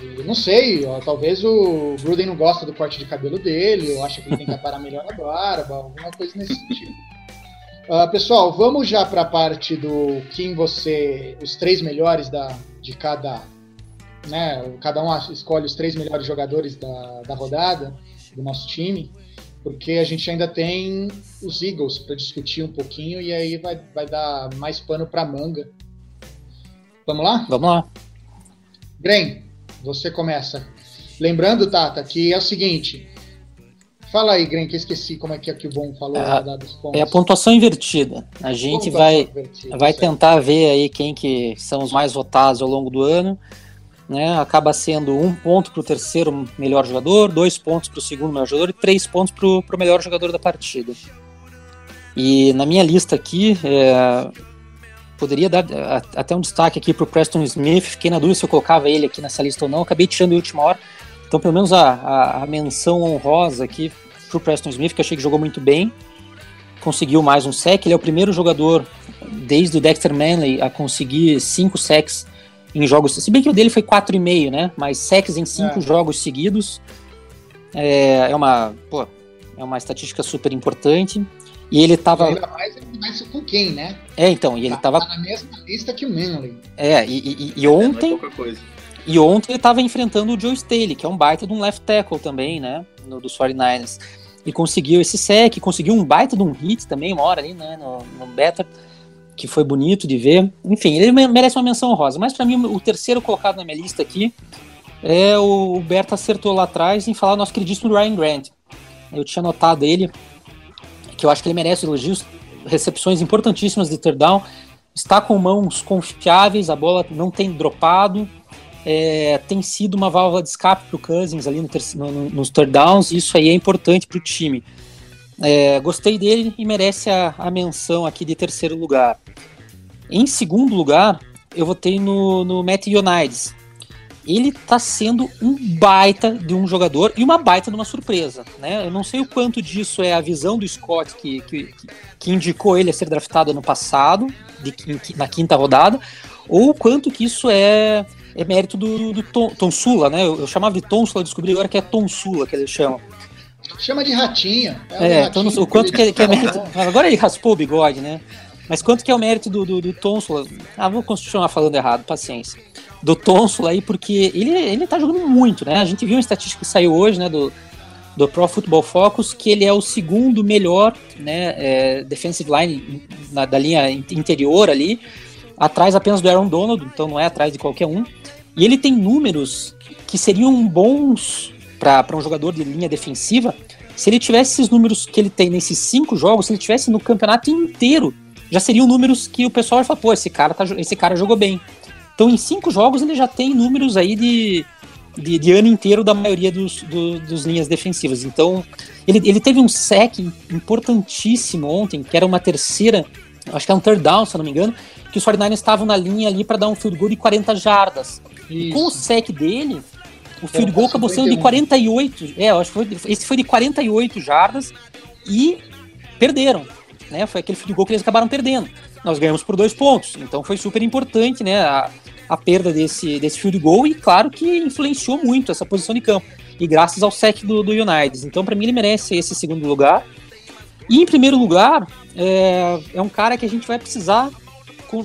E, não sei, ó, talvez o Gruden não gosta do corte de cabelo dele, eu acho que ele tem que aparar melhor a barba, alguma coisa nesse sentido. Uh, pessoal, vamos já para a parte do quem você. os três melhores da, de cada né? Cada um escolhe os três melhores jogadores da, da rodada do nosso time, porque a gente ainda tem os Eagles para discutir um pouquinho e aí vai, vai dar mais pano para manga. Vamos lá?
Vamos lá.
Gren, você começa. Lembrando, Tata, que é o seguinte. Fala aí, Gren, que eu esqueci como é que, é que o Bom falou.
É, é a pontuação invertida. A gente pontuação vai, vai tentar ver aí quem que são os mais votados ao longo do ano né, acaba sendo um ponto para o terceiro melhor jogador, dois pontos para o segundo melhor jogador e três pontos para o melhor jogador da partida. E na minha lista aqui, é, poderia dar até um destaque aqui para o Preston Smith. Fiquei na dúvida se eu colocava ele aqui nessa lista ou não. Acabei tirando em última hora. Então, pelo menos a, a, a menção honrosa aqui para o Preston Smith, que eu achei que jogou muito bem. Conseguiu mais um sec. Ele é o primeiro jogador desde o Dexter Manley a conseguir cinco sacks em jogos. Se bem que o dele foi 4,5, né? Mas sacks em cinco é. jogos seguidos. É, é uma. Pô, é uma estatística super importante. E ele tava.
ainda mais ele começa com quem, né?
É, então, e ele
tá,
tava.
Tá na mesma lista que o Manley.
É, e, e, e ontem. É e ontem ele tava enfrentando o Joe Staley, que é um baita de um left tackle também, né? No, dos 49ers. E conseguiu esse sec, conseguiu um baita de um hit também, uma hora ali, né? No, no beta, que foi bonito de ver. Enfim, ele merece uma menção rosa. Mas para mim, o terceiro colocado na minha lista aqui é o, o Berta acertou lá atrás em falar nosso queridíssimo Ryan Grant. Eu tinha notado ele, que eu acho que ele merece elogios, recepções importantíssimas de third down, está com mãos confiáveis, a bola não tem dropado, é, tem sido uma válvula de escape para o Cousins ali no no, nos third downs, e isso aí é importante para o time. É, gostei dele e merece a, a, menção aqui de terceiro lugar. Em segundo lugar, eu votei no, no Matt Ioannidis ele tá sendo um baita de um jogador e uma baita de uma surpresa, né? Eu não sei o quanto disso é a visão do Scott que, que, que indicou ele a ser draftado ano passado, de, na quinta rodada, ou o quanto que isso é, é mérito do, do Tom, Tom Sula, né? Eu, eu, chamava de Tom Sula, eu descobri agora que é Tom Sula que ele chama.
Chama de ratinho.
É, é então, o quanto que, é, que é mérito. Agora ele raspou o bigode, né? Mas quanto que é o mérito do, do, do Tom Sula? Ah, vou continuar falando errado, paciência do Tonsul aí, porque ele, ele tá jogando muito, né? A gente viu uma estatística que saiu hoje, né, do, do Pro Football Focus, que ele é o segundo melhor, né, é, defensive line na, da linha interior ali, atrás apenas do Aaron Donald, então não é atrás de qualquer um. E ele tem números que seriam bons para um jogador de linha defensiva se ele tivesse esses números que ele tem nesses cinco jogos, se ele tivesse no campeonato inteiro, já seriam números que o pessoal vai falar, pô, esse cara, tá, esse cara jogou bem. Então, em cinco jogos, ele já tem números aí de, de, de ano inteiro da maioria dos, do, dos linhas defensivas. Então, ele, ele teve um sec importantíssimo ontem, que era uma terceira, acho que é um third down, se eu não me engano, que os 49ers estavam na linha ali para dar um field goal de 40 jardas. E com o sec dele, o field goal acabou sendo de 48. É, acho que foi, esse foi de 48 jardas e perderam. Né? Foi aquele field goal que eles acabaram perdendo nós ganhamos por dois pontos. Então foi super importante, né? A, a perda desse, desse field goal e claro que influenciou muito essa posição de campo. E graças ao sec do, do United. Então, para mim, ele merece esse segundo lugar. E em primeiro lugar, é, é um cara que a gente vai precisar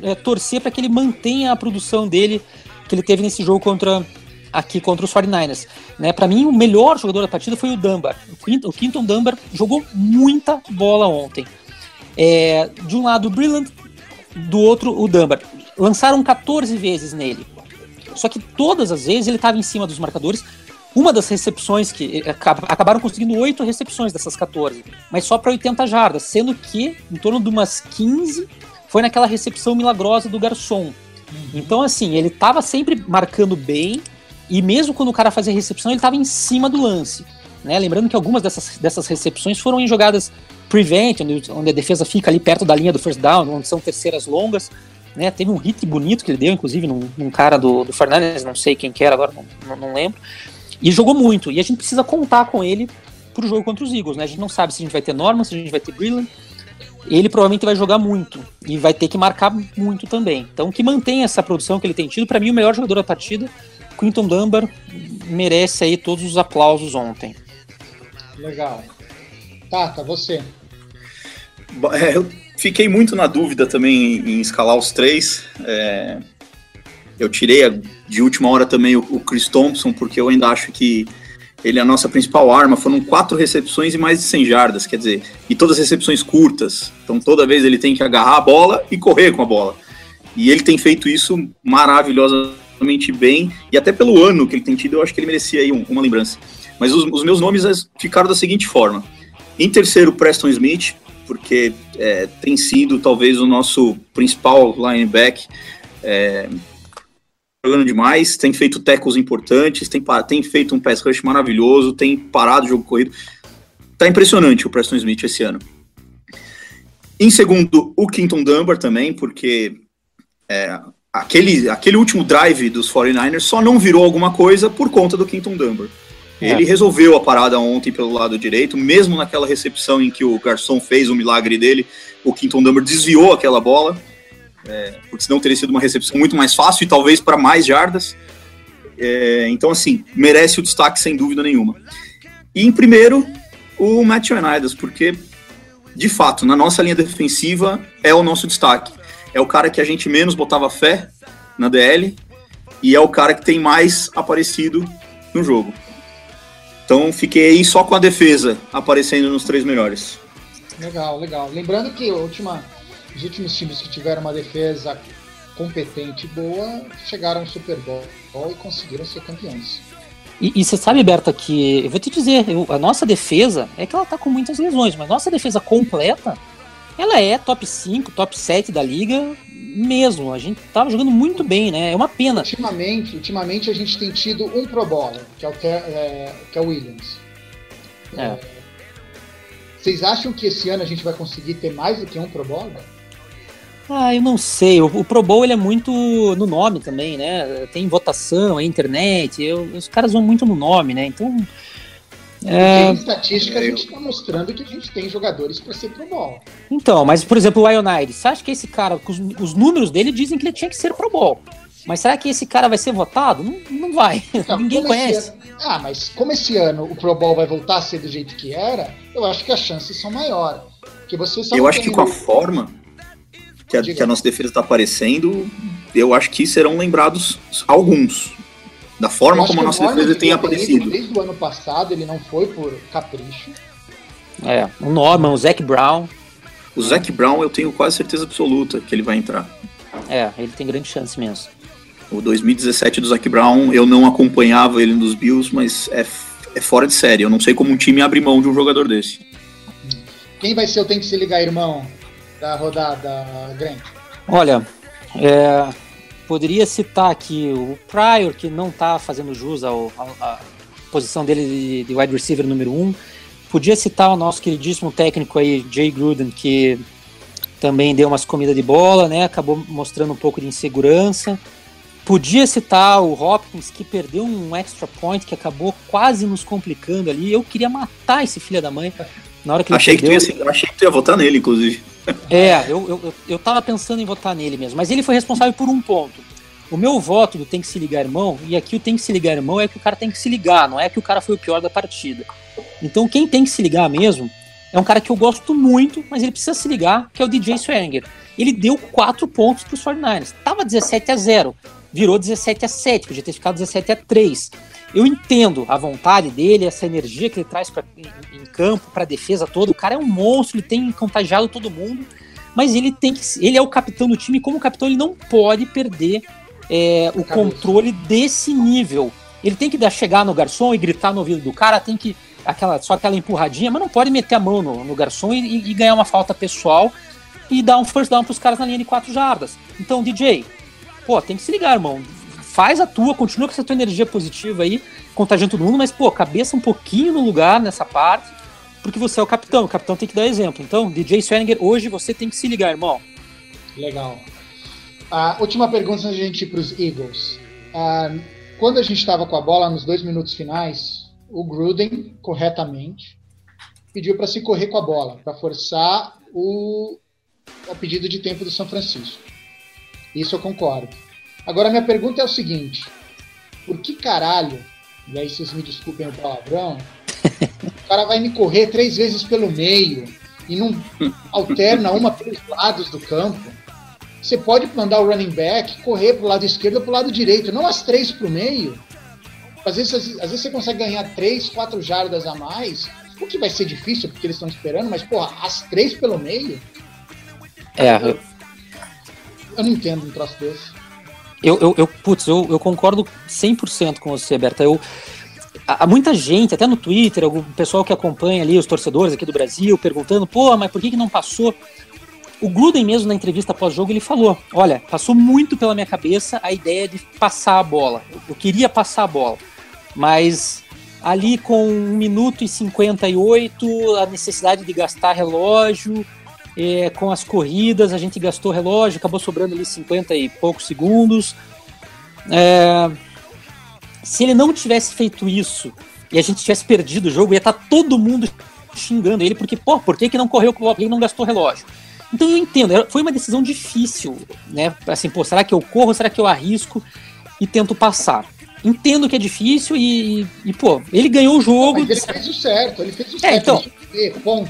é, torcer para que ele mantenha a produção dele que ele teve nesse jogo contra aqui contra os 49ers. Né, para mim, o melhor jogador da partida foi o Dunbar. O Quinton, o Quinton Dunbar jogou muita bola ontem. É, de um lado, o Brillant do outro o Dunbar. Lançaram 14 vezes nele. Só que todas as vezes ele estava em cima dos marcadores. Uma das recepções que eh, acabaram conseguindo oito recepções dessas 14, mas só para 80 jardas, sendo que em torno de umas 15 foi naquela recepção milagrosa do garçom. Então, assim, ele estava sempre marcando bem, e mesmo quando o cara fazia recepção, ele estava em cima do lance. Né? Lembrando que algumas dessas, dessas recepções foram em jogadas prevent, onde, onde, a defesa fica ali perto da linha do first down, onde são terceiras longas. Né? Teve um hit bonito que ele deu, inclusive, num, num cara do, do Fernandes, não sei quem que era agora, não, não, lembro. E jogou muito. E a gente precisa contar com ele pro jogo contra os Eagles. Né? A gente não sabe se a gente vai ter Norman, se a gente vai ter Brillant. Ele provavelmente vai jogar muito e vai ter que marcar muito também. Então, que mantenha essa produção que ele tem tido. Para mim, o melhor jogador da partida, Quinton Dunbar, merece aí todos os aplausos ontem.
Legal. Tata, você.
É, eu fiquei muito na dúvida também em escalar os três. É, eu tirei de última hora também o, o, Chris Thompson, porque eu ainda acho que ele é a nossa principal arma. Foram quatro recepções e mais de 100 jardas, quer dizer, e todas recepções curtas. Então toda vez ele tem que agarrar a bola e correr com a bola. E ele tem feito isso maravilhosamente bem, e até pelo ano que ele tem tido, eu acho que ele merecia aí um, uma lembrança. Mas os, os meus nomes ficaram da seguinte forma: em terceiro, Preston Smith, porque é, tem sido talvez o nosso principal linebacker. É, jogando demais, tem feito tackles importantes, tem, tem feito um pass rush maravilhoso, tem parado o jogo corrido. Tá impressionante o Preston Smith esse ano. Em segundo, o Quinton Dunbar também, porque é, aquele, aquele último drive dos 49ers só não virou alguma coisa por conta do Quinton Dunbar. É. Ele resolveu a parada ontem pelo lado direito, mesmo naquela recepção em que o Garçom fez o milagre dele, o Quinton Dunbar desviou aquela bola, é, porque senão teria sido uma recepção muito mais fácil e talvez para mais jardas. É, então, assim, merece o destaque sem dúvida nenhuma. E em primeiro, o Matt Unidas, porque de fato, na nossa linha defensiva, é o nosso destaque. É o cara que a gente menos botava fé na DL e é o cara que tem mais aparecido no jogo. Então fiquei aí só com a defesa aparecendo nos três melhores.
Legal, legal. Lembrando que última, os últimos times que tiveram uma defesa competente e boa chegaram ao Super Bowl e conseguiram ser campeões.
E, e, você sabe, Berta, que eu vou te dizer, eu, a nossa defesa é que ela tá com muitas lesões, mas nossa defesa completa, ela é top 5, top 7 da liga mesmo. A gente tava jogando muito bem, né? É uma pena.
Ultimamente, ultimamente a gente tem tido um Pro Bowler, que é o, que é, que é o Williams. É. É, vocês acham que esse ano a gente vai conseguir ter mais do que um Pro Bowler?
Ah, eu não sei. O, o, Pro Bowl ele é muito no nome também, né? Tem votação, é internet. Eu, os caras vão muito no nome, né? Então.
É... Em estatística, a gente está mostrando que a gente tem jogadores para ser Pro Bowl.
Então, mas por exemplo, o Ionide, você acha que esse cara, os, os, números dele dizem que ele tinha que ser Pro Bowl. Mas será que esse cara vai ser votado? Não, não vai. Não, Ninguém conhece.
Ano... Ah, mas como esse ano o Pro Bowl vai voltar a ser do jeito que era, eu acho que as chances são maiores. Porque você
eu acho que com a forma que a, que a nossa defesa está aparecendo, eu acho que serão lembrados alguns. Da forma como a nossa defesa tem aparecido.
Desde o ano passado ele não foi por capricho.
É, o Norman, o Zac Brown.
O Zac Brown eu tenho quase certeza absoluta que ele vai entrar.
É, ele tem grande chance mesmo.
O 2017 do Zac Brown, eu não acompanhava ele nos Bills, mas é, é fora de série. Eu não sei como um time abre mão de um jogador desse.
Quem vai ser o tem que se ligar, irmão? da rodada, Grant?
Olha, é, poderia citar aqui o Pryor, que não está fazendo jus ao, à posição dele de, de, wide receiver número 1. Um. Podia citar o nosso queridíssimo técnico aí, Jay Gruden, que também deu umas comidas de bola, né? Acabou mostrando um pouco de insegurança. Podia citar o Hopkins, que perdeu um extra point que acabou quase nos complicando ali. Eu queria matar esse filho da mãe. Na hora que
achei,
perdeu,
que ia, achei que tu ia votar nele, inclusive.
É, eu, eu, eu tava pensando em votar nele mesmo, mas ele foi responsável por um ponto. O meu voto do tem que se ligar irmão, e aqui o tem que se ligar irmão é que o cara tem que se ligar, não é que o cara foi o pior da partida. Então quem tem que se ligar mesmo é um cara que eu gosto muito, mas ele precisa se ligar, que é o DJ Swearinger. Ele deu 4 pontos para os 49ers. Tava 17 a 0, virou 17 a 7, podia ter ficado 17 a 3. Eu entendo a vontade dele, essa energia que ele traz pra, em, em campo, para a defesa toda. O cara é um monstro, ele tem contagiado todo mundo, mas ele tem que, ele é o capitão do time. Como capitão, ele não pode perder é, o controle desse nível. Ele tem que dar, chegar no garçom e gritar no ouvido do cara, tem que aquela só aquela empurradinha, mas não pode meter a mão no, no garçom e, e, ganhar uma falta pessoal e dar um first down pros caras na linha de quatro jardas. Então, DJ, pô, tem que se ligar, irmão faz a tua, continua com essa tua energia positiva aí, contagiando todo mundo, mas, pô, cabeça um pouquinho no lugar nessa parte, porque você é o capitão, o capitão tem que dar exemplo. Então, DJ Sweninger, hoje você tem que se ligar, irmão.
Legal. A última pergunta a gente ir para os Eagles. Uh, quando a gente estava com a bola nos dois minutos finais, o Gruden, corretamente, pediu para se correr com a bola, para forçar o, o pedido de tempo do São Francisco. Isso eu concordo. Agora, minha pergunta é o seguinte: por que caralho, e aí vocês me desculpem o palavrão, o cara vai me correr três vezes pelo meio e não alterna uma pelos lados do campo? Você pode mandar o running back correr para o lado esquerdo ou para o lado direito, não as três para o meio. Às vezes, às vezes você consegue ganhar três, quatro jardas a mais, o que vai ser difícil porque eles estão esperando, mas porra, as três pelo meio?
É.
Eu, eu não entendo um troço desse.
Eu, eu, eu, putz, eu, eu concordo 100% com você, Berta. Eu, há muita gente, até no Twitter, o pessoal que acompanha ali, os torcedores aqui do Brasil, perguntando, pô, mas por que, que não passou? O Gruden mesmo na entrevista pós-jogo ele falou, olha, passou muito pela minha cabeça a ideia de passar a bola. Eu queria passar a bola, mas ali com 1 minuto e 58, a necessidade de gastar relógio, É, com as corridas, a gente gastou relógio, acabou sobrando ali 50 e poucos segundos. É, se ele não tivesse feito isso e a gente tivesse perdido o jogo, ia estar tá todo mundo xingando ele, porque, pô, por que, que não correu, por que não gastou relógio? Então eu entendo, foi uma decisão difícil, né? Assim, pô, será que eu corro, será que eu arrisco e tento passar? Entendo que é difícil e, e pô, ele ganhou o jogo.
Mas ele fez o certo, ele fez o é, certo. Então, ele ponto.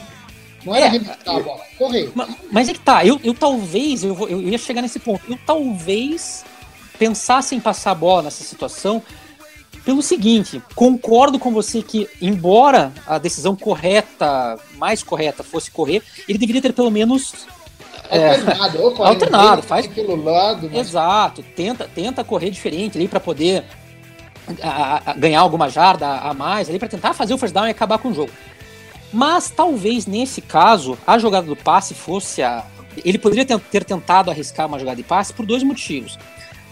Não era é, a bola, correr.
Mas, mas, é que tá, eu, eu talvez, eu, vou, eu ia chegar nesse ponto, eu talvez pensasse em passar a bola nessa situação pelo seguinte, concordo com você que, embora a decisão correta, mais correta, fosse correr, ele deveria ter pelo menos
alternado,
é, alternado faz
pelo lado,
mas... exato, tenta, tenta correr diferente ali para poder a, a, ganhar alguma jarda a, a mais ali para tentar fazer o first down e acabar com o jogo. Mas talvez nesse caso a jogada do passe fosse a ele poderia ter tentado arriscar uma jogada de passe por dois motivos.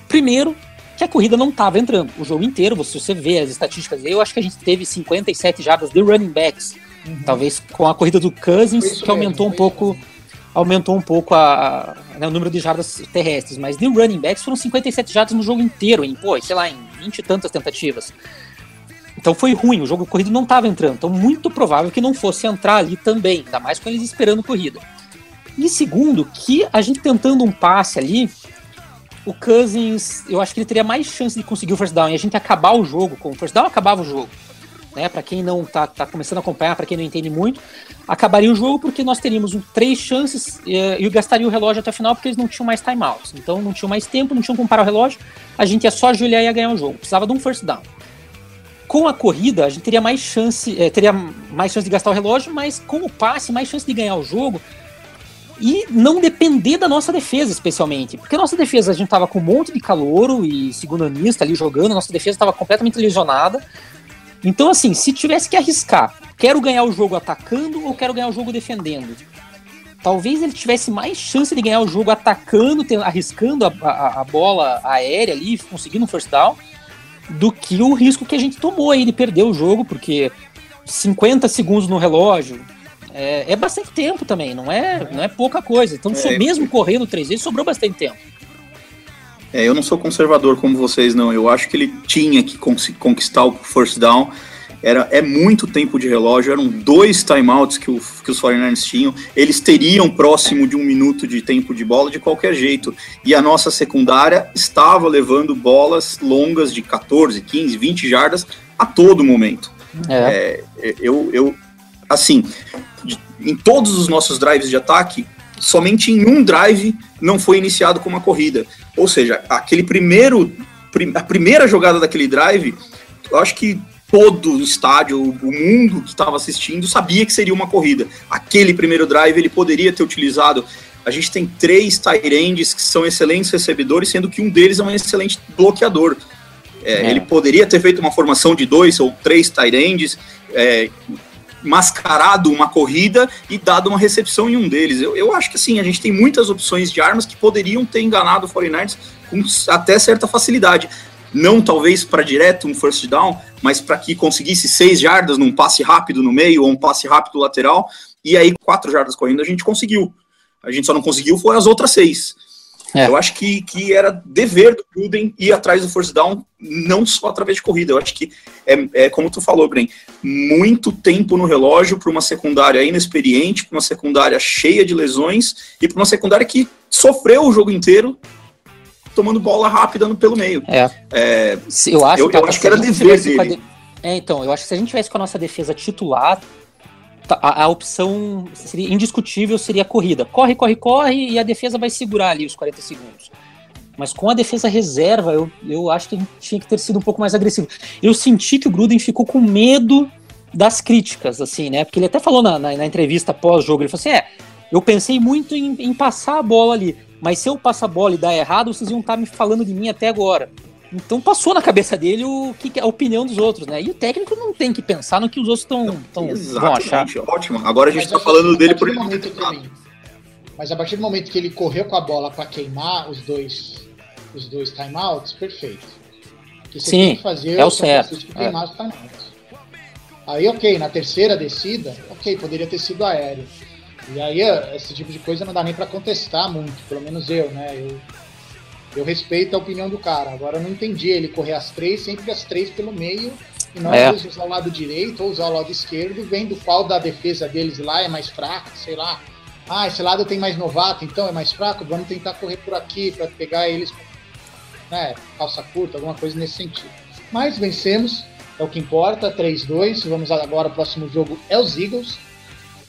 Primeiro, que a corrida não estava entrando. O jogo inteiro, se você vê as estatísticas, eu acho que a gente teve 57 jardas de running backs. Uhum. Talvez com a corrida do Cousins, que aumentou um pouco aumentou um pouco a, a né, o número de jardas terrestres, mas de running backs foram 57 jardas no jogo inteiro, em, pô, sei lá, em 20 e tantas tentativas. Então foi ruim, o jogo corrido não estava entrando. Então, muito provável que não fosse entrar ali também, ainda mais com eles esperando corrida. E segundo, que a gente tentando um passe ali, o Cousins, eu acho que ele teria mais chance de conseguir o first down e a gente acabar o jogo com o first down, acabava o jogo. Né, para quem não tá, tá começando a acompanhar, para quem não entende muito, acabaria o jogo porque nós teríamos um, três chances e, e gastaria o relógio até o final porque eles não tinham mais timeouts. Então não tinham mais tempo, não tinham como parar o relógio, a gente ia só ajoelhar e ia ganhar o jogo. Precisava de um first down. Com a corrida, a gente teria mais chance, é, teria mais chance de gastar o relógio, mas com o passe, mais chance de ganhar o jogo, e não depender da nossa defesa, especialmente. Porque a nossa defesa, a gente tava com um monte de calouro e segundo anista ali jogando, a nossa defesa estava completamente lesionada. Então, assim, se tivesse que arriscar, quero ganhar o jogo atacando ou quero ganhar o jogo defendendo? Talvez ele tivesse mais chance de ganhar o jogo atacando, arriscando a, a, a bola aérea ali, conseguindo um first down, do que o risco que a gente tomou aí de perder o jogo, porque 50 segundos no relógio, é, é, bastante tempo também, não é, não é pouca coisa. Então, é, mesmo correndo três vezes, sobrou bastante tempo.
É, eu não sou conservador como vocês, não. Eu acho que ele tinha que conquistar o first down. Era, é muito tempo de relógio, eram dois timeouts que, o, que os 49ers tinham. Eles teriam próximo de um minuto de tempo de bola de qualquer jeito. E a nossa secundária estava levando bolas longas de 14, 15, 20 jardas a todo momento. É. É, eu, eu, assim, em todos os nossos drives de ataque, somente em um drive não foi iniciado com uma corrida. Ou seja, aquele primeiro, a primeira jogada daquele drive, eu acho que todo o estádio, o mundo que estava assistindo sabia que seria uma corrida. Aquele primeiro drive ele poderia ter utilizado. A gente tem três Tyrands que são excelentes recebedores, sendo que um deles é um excelente bloqueador. É, é. Ele poderia ter feito uma formação de dois ou três Tyrands, é, mascarado uma corrida e dado uma recepção em um deles. Eu, eu acho que assim, a gente tem muitas opções de armas que poderiam ter enganado o 49ers com até certa facilidade. Não talvez para direto um first down, mas para que conseguisse seis jardas num passe rápido no meio ou um passe rápido lateral, e aí quatro jardas correndo a gente conseguiu. A gente só não conseguiu foi as outras seis. É. Eu acho que, que era dever do Gruden ir atrás do first down, não só através de corrida. Eu acho que é, é como tu falou, Gren, muito tempo no relógio para uma secundária inexperiente, para uma secundária cheia de lesões e para uma secundária que sofreu o jogo inteiro tomando bola rápida no, pelo meio.
É. é eu acho, eu, eu acho que era dever dele. De... É, então, eu acho que se a gente tivesse com a nossa defesa titular, Tá, a, a, opção seria indiscutível seria a corrida. Corre, corre, corre e a defesa vai segurar ali os 40 segundos. Mas com a defesa reserva, eu, eu acho que a gente tinha que ter sido um pouco mais agressivo. Eu senti que o Gruden ficou com medo das críticas, assim, né? Porque ele até falou na, na, na entrevista pós-jogo, ele falou assim, é, eu pensei muito em, em, passar a bola ali, mas se eu passar a bola e dar errado, vocês iam estar tá me falando de mim até agora. Então passou na cabeça dele o que a opinião dos outros, né? E o técnico não tem que pensar no que os outros estão tão,
vão achar. Ótimo. Agora a gente está falando dele por
momento Mas a partir do momento que ele correu com a bola para queimar os dois os dois timeouts, perfeito.
Que você Sim, tem que fazer é o certo.
Queimar é. os timeouts. Aí, ok, na terceira descida, ok, poderia ter sido aéreo. E aí, esse tipo de coisa não dá nem para contestar muito, pelo menos eu, né? Eu, eu respeito a opinião do cara. Agora, eu não entendi ele correr as três, sempre as três pelo meio, e não é. usar o lado direito ou usar o lado esquerdo, vendo qual da defesa deles lá é mais fraca, sei lá. Ah, esse lado tem mais novato, então é mais fraco, vamos tentar correr por aqui para pegar eles, né, calça curta, alguma coisa nesse sentido. Mas vencemos, é o que importa, 3-2. Vamos agora, o próximo jogo é os Eagles,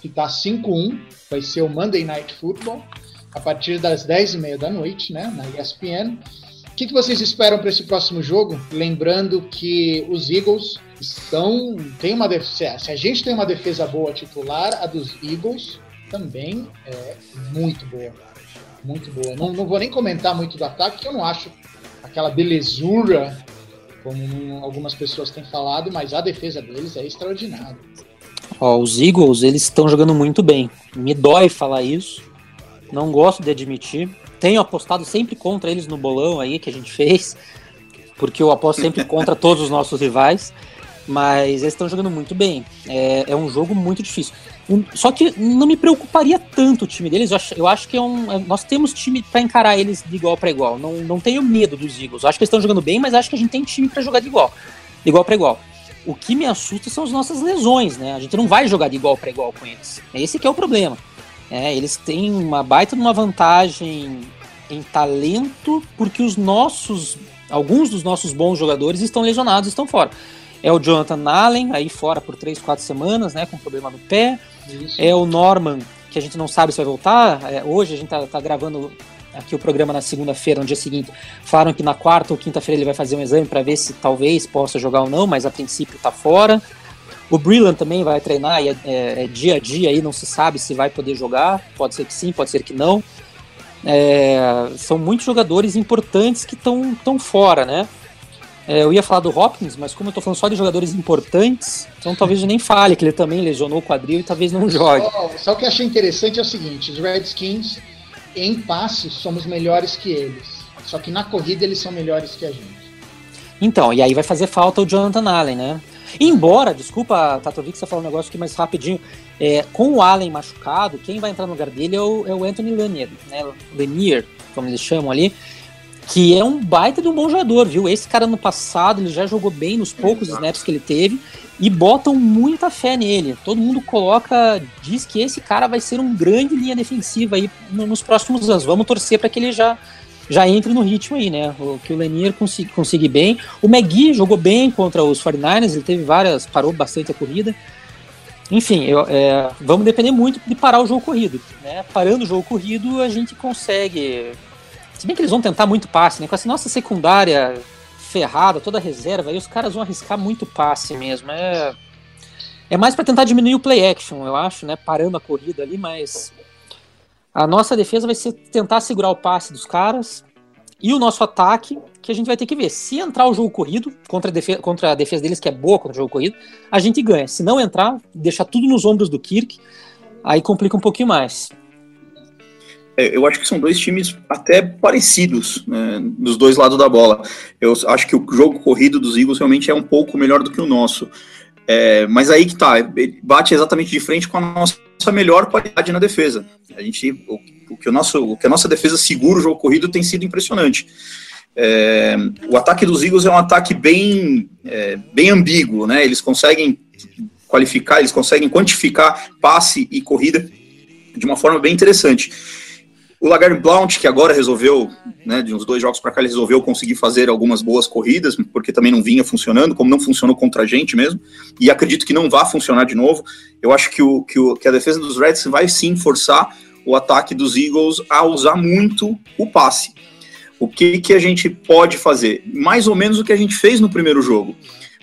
que está 5-1, vai ser o Monday Night Football, a partir das 10h30 da noite, né, na ESPN. O que, que vocês esperam para esse próximo jogo? Lembrando que os Eagles estão. Tem uma defesa, se a gente tem uma defesa boa titular, a dos Eagles também é muito boa. Muito boa. Não, não vou nem comentar muito do ataque, que eu não acho aquela belezura como algumas pessoas têm falado, mas a defesa deles é extraordinária.
Ó, os Eagles, eles estão jogando muito bem. Me dói falar isso. Não gosto de admitir. Tenho apostado sempre contra eles no bolão aí que a gente fez, porque eu aposto sempre contra todos os nossos rivais. Mas eles estão jogando muito bem. É, é um jogo muito difícil. Só que não me preocuparia tanto o time deles. Eu acho, eu acho que é um. É, nós temos time para encarar eles de igual para igual. Não, não tenho medo dos Eagles. Eu acho que eles estão jogando bem, mas acho que a gente tem time para jogar de igual. De igual para igual. O que me assusta são as nossas lesões, né? A gente não vai jogar de igual para igual com eles. É esse que é o problema. É, eles têm uma baita de uma vantagem em talento, porque os nossos. Alguns dos nossos bons jogadores estão lesionados, estão fora. É o Jonathan Allen, aí fora por 3, 4 semanas, né? Com problema no pé. Isso. É o Norman, que a gente não sabe se vai voltar. É, hoje a gente tá, tá gravando aqui o programa na segunda-feira, no dia seguinte. Falaram que na quarta ou quinta-feira ele vai fazer um exame para ver se talvez possa jogar ou não, mas a princípio tá fora. O Brillan também vai treinar e é, é, é, dia a dia aí, não se sabe se vai poder jogar. Pode ser que sim, pode ser que não. É, são muitos jogadores importantes que estão fora, né? É, eu ia falar do Hopkins, mas como eu tô falando só de jogadores importantes, então talvez eu nem fale que ele também lesionou o quadril e talvez não jogue.
Só, só o que eu achei interessante é o seguinte: os Redskins, em passes, somos melhores que eles. Só que na corrida eles são melhores que a gente.
Então, e aí vai fazer falta o Jonathan Allen, né? Embora, desculpa, Tatovic, você falou um negócio aqui mais rapidinho. É, com o Allen machucado, quem vai entrar no lugar dele é o, é o Anthony Lanier, né? Lanier, como eles chamam ali que é um baita de um bom jogador, viu? Esse cara no passado ele já jogou bem nos poucos Exato. snaps que ele teve e botam muita fé nele. Todo mundo coloca, diz que esse cara vai ser um grande linha defensiva aí nos próximos anos. Vamos torcer para que ele já já entre no ritmo aí, né? O, que o Lanier consiga, consiga bem. O McGee jogou bem contra os 49ers, ele teve várias, parou bastante a corrida. Enfim, eu, é, vamos depender muito de parar o jogo corrido. Né? Parando o jogo corrido, a gente consegue se bem que eles vão tentar muito passe, né? Com essa nossa secundária ferrada, toda reserva, aí os caras vão arriscar muito passe mesmo. É, é mais para tentar diminuir o play action, eu acho, né? Parando a corrida ali, mas a nossa defesa vai ser tentar segurar o passe dos caras e o nosso ataque, que a gente vai ter que ver. Se entrar o jogo corrido contra a defesa, contra a defesa deles, que é boa contra o jogo corrido, a gente ganha. Se não entrar, deixar tudo nos ombros do Kirk, aí complica um pouquinho mais.
É, eu acho que são dois times até parecidos, né, dos dois lados da bola. Eu acho que o jogo corrido dos Eagles realmente é um pouco melhor do que o nosso. É, mas aí que tá, bate exatamente de frente com a nossa melhor qualidade na defesa. A gente, o, o que, o nosso, o que a nossa defesa segura o jogo corrido tem sido impressionante. É, o ataque dos Eagles é um ataque bem, é, bem ambíguo, né? Eles conseguem qualificar, eles conseguem quantificar passe e corrida de uma forma bem interessante. O Lagarde Blount, que agora resolveu, né, de uns dois jogos para cá, ele resolveu conseguir fazer algumas boas corridas, porque também não vinha funcionando, como não funcionou contra a gente mesmo, e acredito que não vá funcionar de novo. Eu acho que, o, que, o, que a defesa dos Reds vai sim forçar o ataque dos Eagles a usar muito o passe. O que, que a gente pode fazer? Mais ou menos o que a gente fez no primeiro jogo.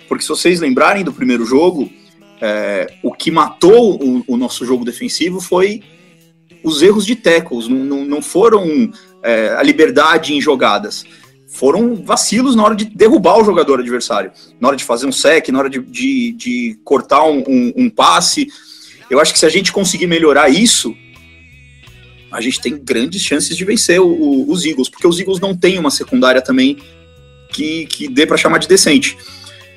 Porque se vocês lembrarem do primeiro jogo, é, o que matou o, o nosso jogo defensivo foi os erros de tackles, não, não, não foram é, a liberdade em jogadas. Foram vacilos na hora de derrubar o jogador adversário, na hora de fazer um sec, na hora de, de, de cortar um, um, um passe. Eu acho que se a gente conseguir melhorar isso, a gente tem grandes chances de vencer o, o, os Eagles, porque os Eagles não têm uma secundária também que, que dê para chamar de decente.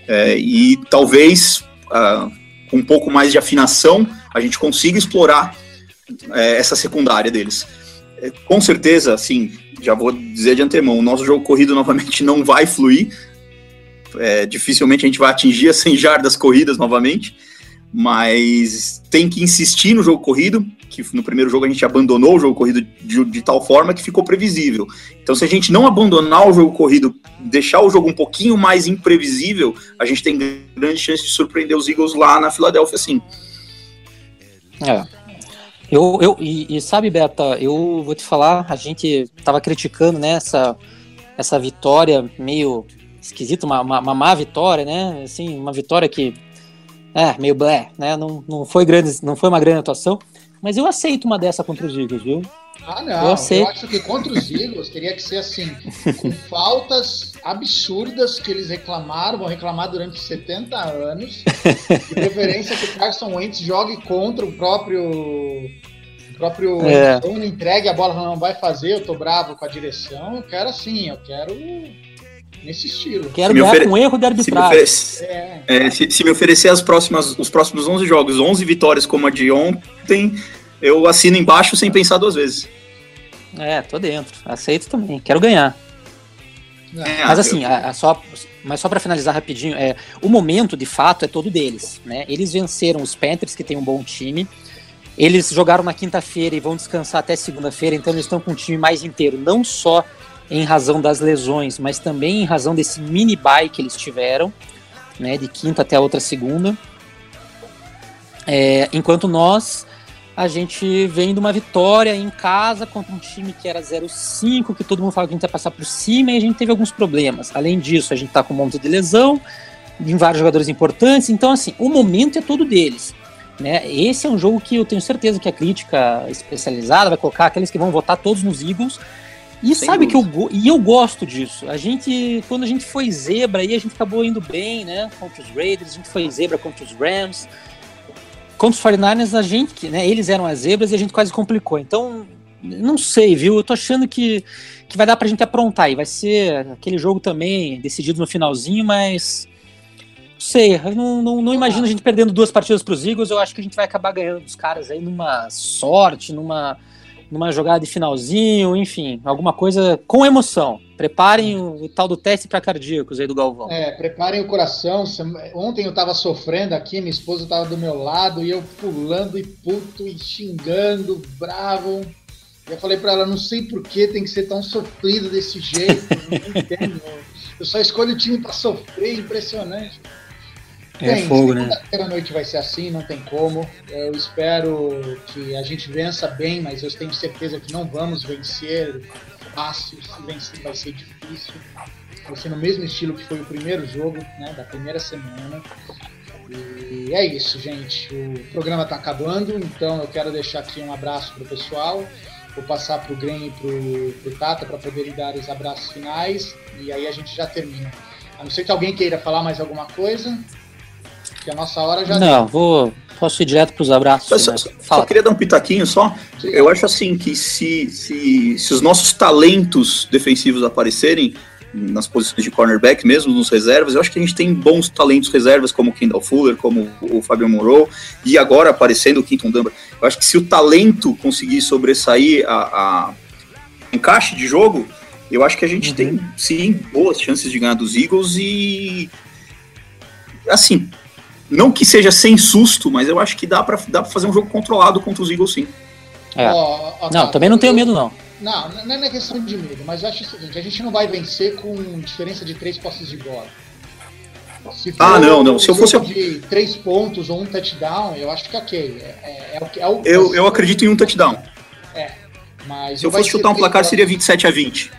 É, e talvez uh, com um pouco mais de afinação a gente consiga explorar é, essa secundária deles. É, com certeza, assim, já vou dizer de antemão, o nosso jogo corrido novamente não vai fluir. É, dificilmente a gente vai atingir as 100 jardas corridas novamente, mas tem que insistir no jogo corrido, que no primeiro jogo a gente abandonou o jogo corrido de, de, tal forma que ficou previsível. Então, se a gente não abandonar o jogo corrido, deixar o jogo um pouquinho mais imprevisível, a gente tem grande chance de surpreender os Eagles lá na Filadélfia, sim.
É. Eu, eu, e, e, sabe, Beta, eu vou te falar, a gente tava criticando né, essa, essa vitória meio esquisita, uma, uma, uma, má vitória, né? Assim, uma vitória que é meio blé, né? Não, não foi grande, não foi uma grande atuação, mas eu aceito uma dessa contra os Eagles, viu?
Ah, não. Eu, eu, acho que contra os Eagles teria que ser assim, com faltas absurdas que eles reclamaram, vão reclamar durante 70 anos. De preferência que o Carson Wentz jogue contra o próprio. O próprio é. não entregue a bola, não vai fazer, eu tô bravo com a direção. Eu quero assim, eu quero nesse estilo.
Quero ganhar ofere... com erro de arbitragem.
Se me, é. É, se, se me oferecer as próximas, os próximos 11 jogos, 11 vitórias como a de ontem, eu assino embaixo sem pensar duas vezes.
É, tô dentro. Aceito também. Quero ganhar. É, mas assim, eu... a, a só, mas só para finalizar rapidinho, é, o momento de fato é todo deles, né? Eles venceram os Panthers, que tem um bom time. Eles jogaram na quinta-feira e vão descansar até segunda-feira, então eles estão com um time mais inteiro, não só em razão das lesões, mas também em razão desse mini bye que eles tiveram, né, de quinta até a outra segunda. É, enquanto nós a gente vem de uma vitória em casa contra um time que era 0-5, que todo mundo falava que a gente ia passar por cima e a gente teve alguns problemas. Além disso, a gente tá com um monte de lesão, em vários jogadores importantes, então assim, o momento é todo deles. Né? Esse é um jogo que eu tenho certeza que a crítica especializada vai colocar aqueles que vão votar todos nos Eagles. E Sem sabe dúvida. que eu, e eu gosto disso. A gente, quando a gente foi zebra aí, a gente acabou indo bem, né? Contra os Raiders, a gente foi zebra contra os Rams. Contra os 49ers, a gente, né, eles eram as zebras e a gente quase complicou. Então, não sei, viu? Eu tô achando que, que vai dar pra gente aprontar. E vai ser aquele jogo também decidido no finalzinho, mas. Não sei, eu não, não, não imagino a gente perdendo duas partidas pros Eagles. Eu acho que a gente vai acabar ganhando dos caras aí numa sorte, numa numa jogada de finalzinho, enfim, alguma coisa com emoção. Preparem o, o tal do teste para cardíacos aí do Galvão.
É, preparem o coração. Ontem eu estava sofrendo aqui, minha esposa estava do meu lado e eu pulando e puto e xingando, bravo. Eu falei para ela, não sei por que tem que ser tão sofrido desse jeito, não entendo. Eu só escolho o time para sofrer, impressionante.
É Bem, fogo, né?
A noite vai ser assim, não tem como. Eu espero que a gente vença bem, mas eu tenho certeza que não vamos vencer fácil. Se vencer vai ser difícil. Vai ser no mesmo estilo que foi o primeiro jogo, né, da primeira semana. E é isso, gente. O programa está acabando, então eu quero deixar aqui um abraço para o pessoal. Vou passar para o Gren e para o Tata para poderem dar os abraços finais e aí a gente já termina. A não ser que alguém queira falar mais alguma coisa. Que a nossa hora já.
Não, deu. vou. Posso ir direto para os abraços.
Só, só, só, queria dar um pitaquinho só. Eu acho assim que se, se, se os nossos talentos defensivos aparecerem nas posições de cornerback, mesmo nos reservas, eu acho que a gente tem bons talentos reservas, como o Kendall Fuller, como o Fabio Moreau, e agora aparecendo o Quinton Dunbar. Eu acho que se o talento conseguir sobressair a, a encaixe de jogo, eu acho que a gente uhum. tem, sim, boas chances de ganhar dos Eagles e. Assim, não que seja sem susto, mas eu acho que dá para dá pra fazer um jogo controlado contra os Eagles, sim.
É. Oh, oh, não, também não tenho medo, não.
Não, não é questão de medo, mas eu acho o seguinte: a gente não vai vencer com diferença de três posses de bola.
ah, não, não. Se eu fosse.
de três pontos ou um touchdown, eu acho que ok. É, é, é é o.
Eu, eu acredito em um touchdown.
É. Mas
Se eu fosse chutar um placar, seria 27 a 20.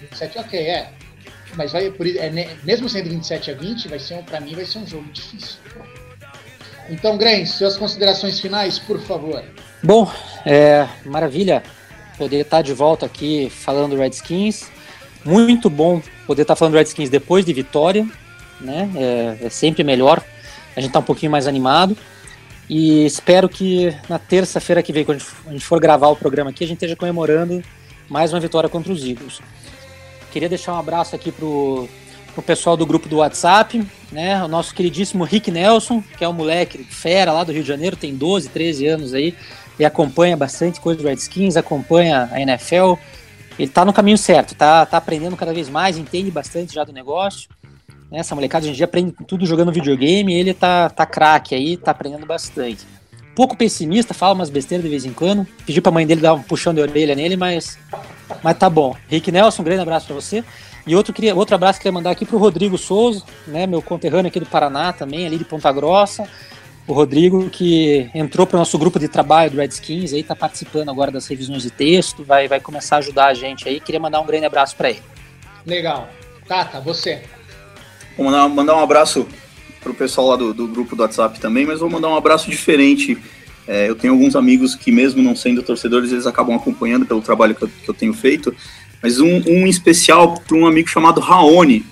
27, ok, é. Mas vai por é, mesmo sendo 27 a 20, vai ser para mim vai ser um jogo difícil. Então, Grens, suas considerações finais, por favor.
Bom, é maravilha poder estar de volta aqui falando Redskins. Muito bom poder estar falando Redskins depois de vitória, né? É, é sempre melhor. A gente está um pouquinho mais animado. E espero que na terça-feira que vem, quando a gente for gravar o programa aqui, a gente esteja comemorando mais uma vitória contra os Eagles. Queria deixar um abraço aqui pro o pessoal do grupo do WhatsApp, né? O nosso queridíssimo Rick Nelson, que é um moleque fera lá do Rio de Janeiro, tem 12, 13 anos aí. ele acompanha bastante coisa do Redskins, acompanha a NFL. Ele tá no caminho certo, tá, tá aprendendo cada vez mais, entende bastante já do negócio. Né? Essa molecada hoje em dia aprende tudo jogando videogame, ele tá, tá craque aí, tá aprendendo bastante. Pouco pessimista, fala umas besteiras de vez em quando. Pedi pra mãe dele dar um puxão de orelha nele, mas, mas tá bom. Rick Nelson, um grande abraço para você. E outro, queria, outro abraço que eu queria mandar aqui pro Rodrigo Souza, né, meu conterrâneo aqui do Paraná também, ali de Ponta Grossa. O Rodrigo, que entrou para o nosso grupo de trabalho do Redskins, aí tá participando agora das revisões de texto, vai, vai começar a ajudar a gente aí. Queria mandar um grande abraço para ele.
Legal. Tata, você.
Vou mandar, mandar um abraço pro pessoal lá do, do, grupo do WhatsApp também, mas vou mandar um abraço diferente. É, eu tenho alguns amigos que, mesmo não sendo torcedores, eles acabam acompanhando pelo trabalho que eu, que eu tenho feito. Mas um, um especial para um amigo chamado Raoni.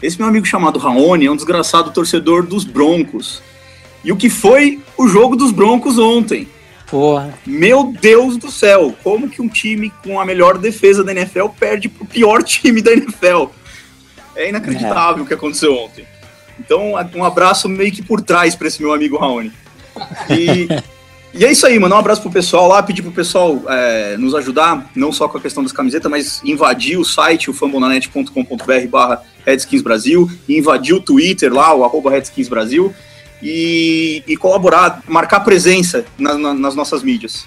Esse meu amigo chamado Raoni é um desgraçado torcedor dos Broncos. E o que foi o jogo dos Broncos ontem?
Porra.
Meu Deus do céu, como que um time com a melhor defesa da NFL perde pro pior time da NFL? É inacreditável é. o que aconteceu ontem. Então, um abraço meio que por trás para esse meu amigo Raoni. E, e é isso aí, mano. Um abraço pro pessoal lá, pedir pro pessoal é, nos ajudar, não só com a questão das camisetas, mas invadir o site, o fambonanet.com.br barra Redskins Brasil, e invadir o Twitter lá, o arroba Redskins Brasil, e, e colaborar, marcar presença na, na, nas nossas mídias.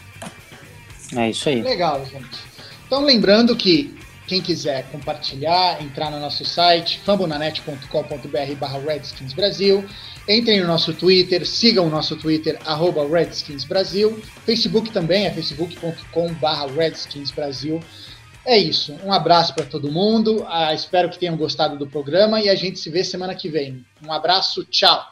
É isso aí.
Legal, gente. Então, lembrando que quem quiser compartilhar, entrar no nosso site, fambonanet.com.br barra Redskins Brasil. Entrem no nosso Twitter, sigam o nosso Twitter, arroba Redskins Brasil. Facebook também é facebook.com barra Redskins Brasil. É isso. Um abraço para todo mundo. Ah, espero que tenham gostado do programa e a gente se vê semana que vem. Um abraço, tchau.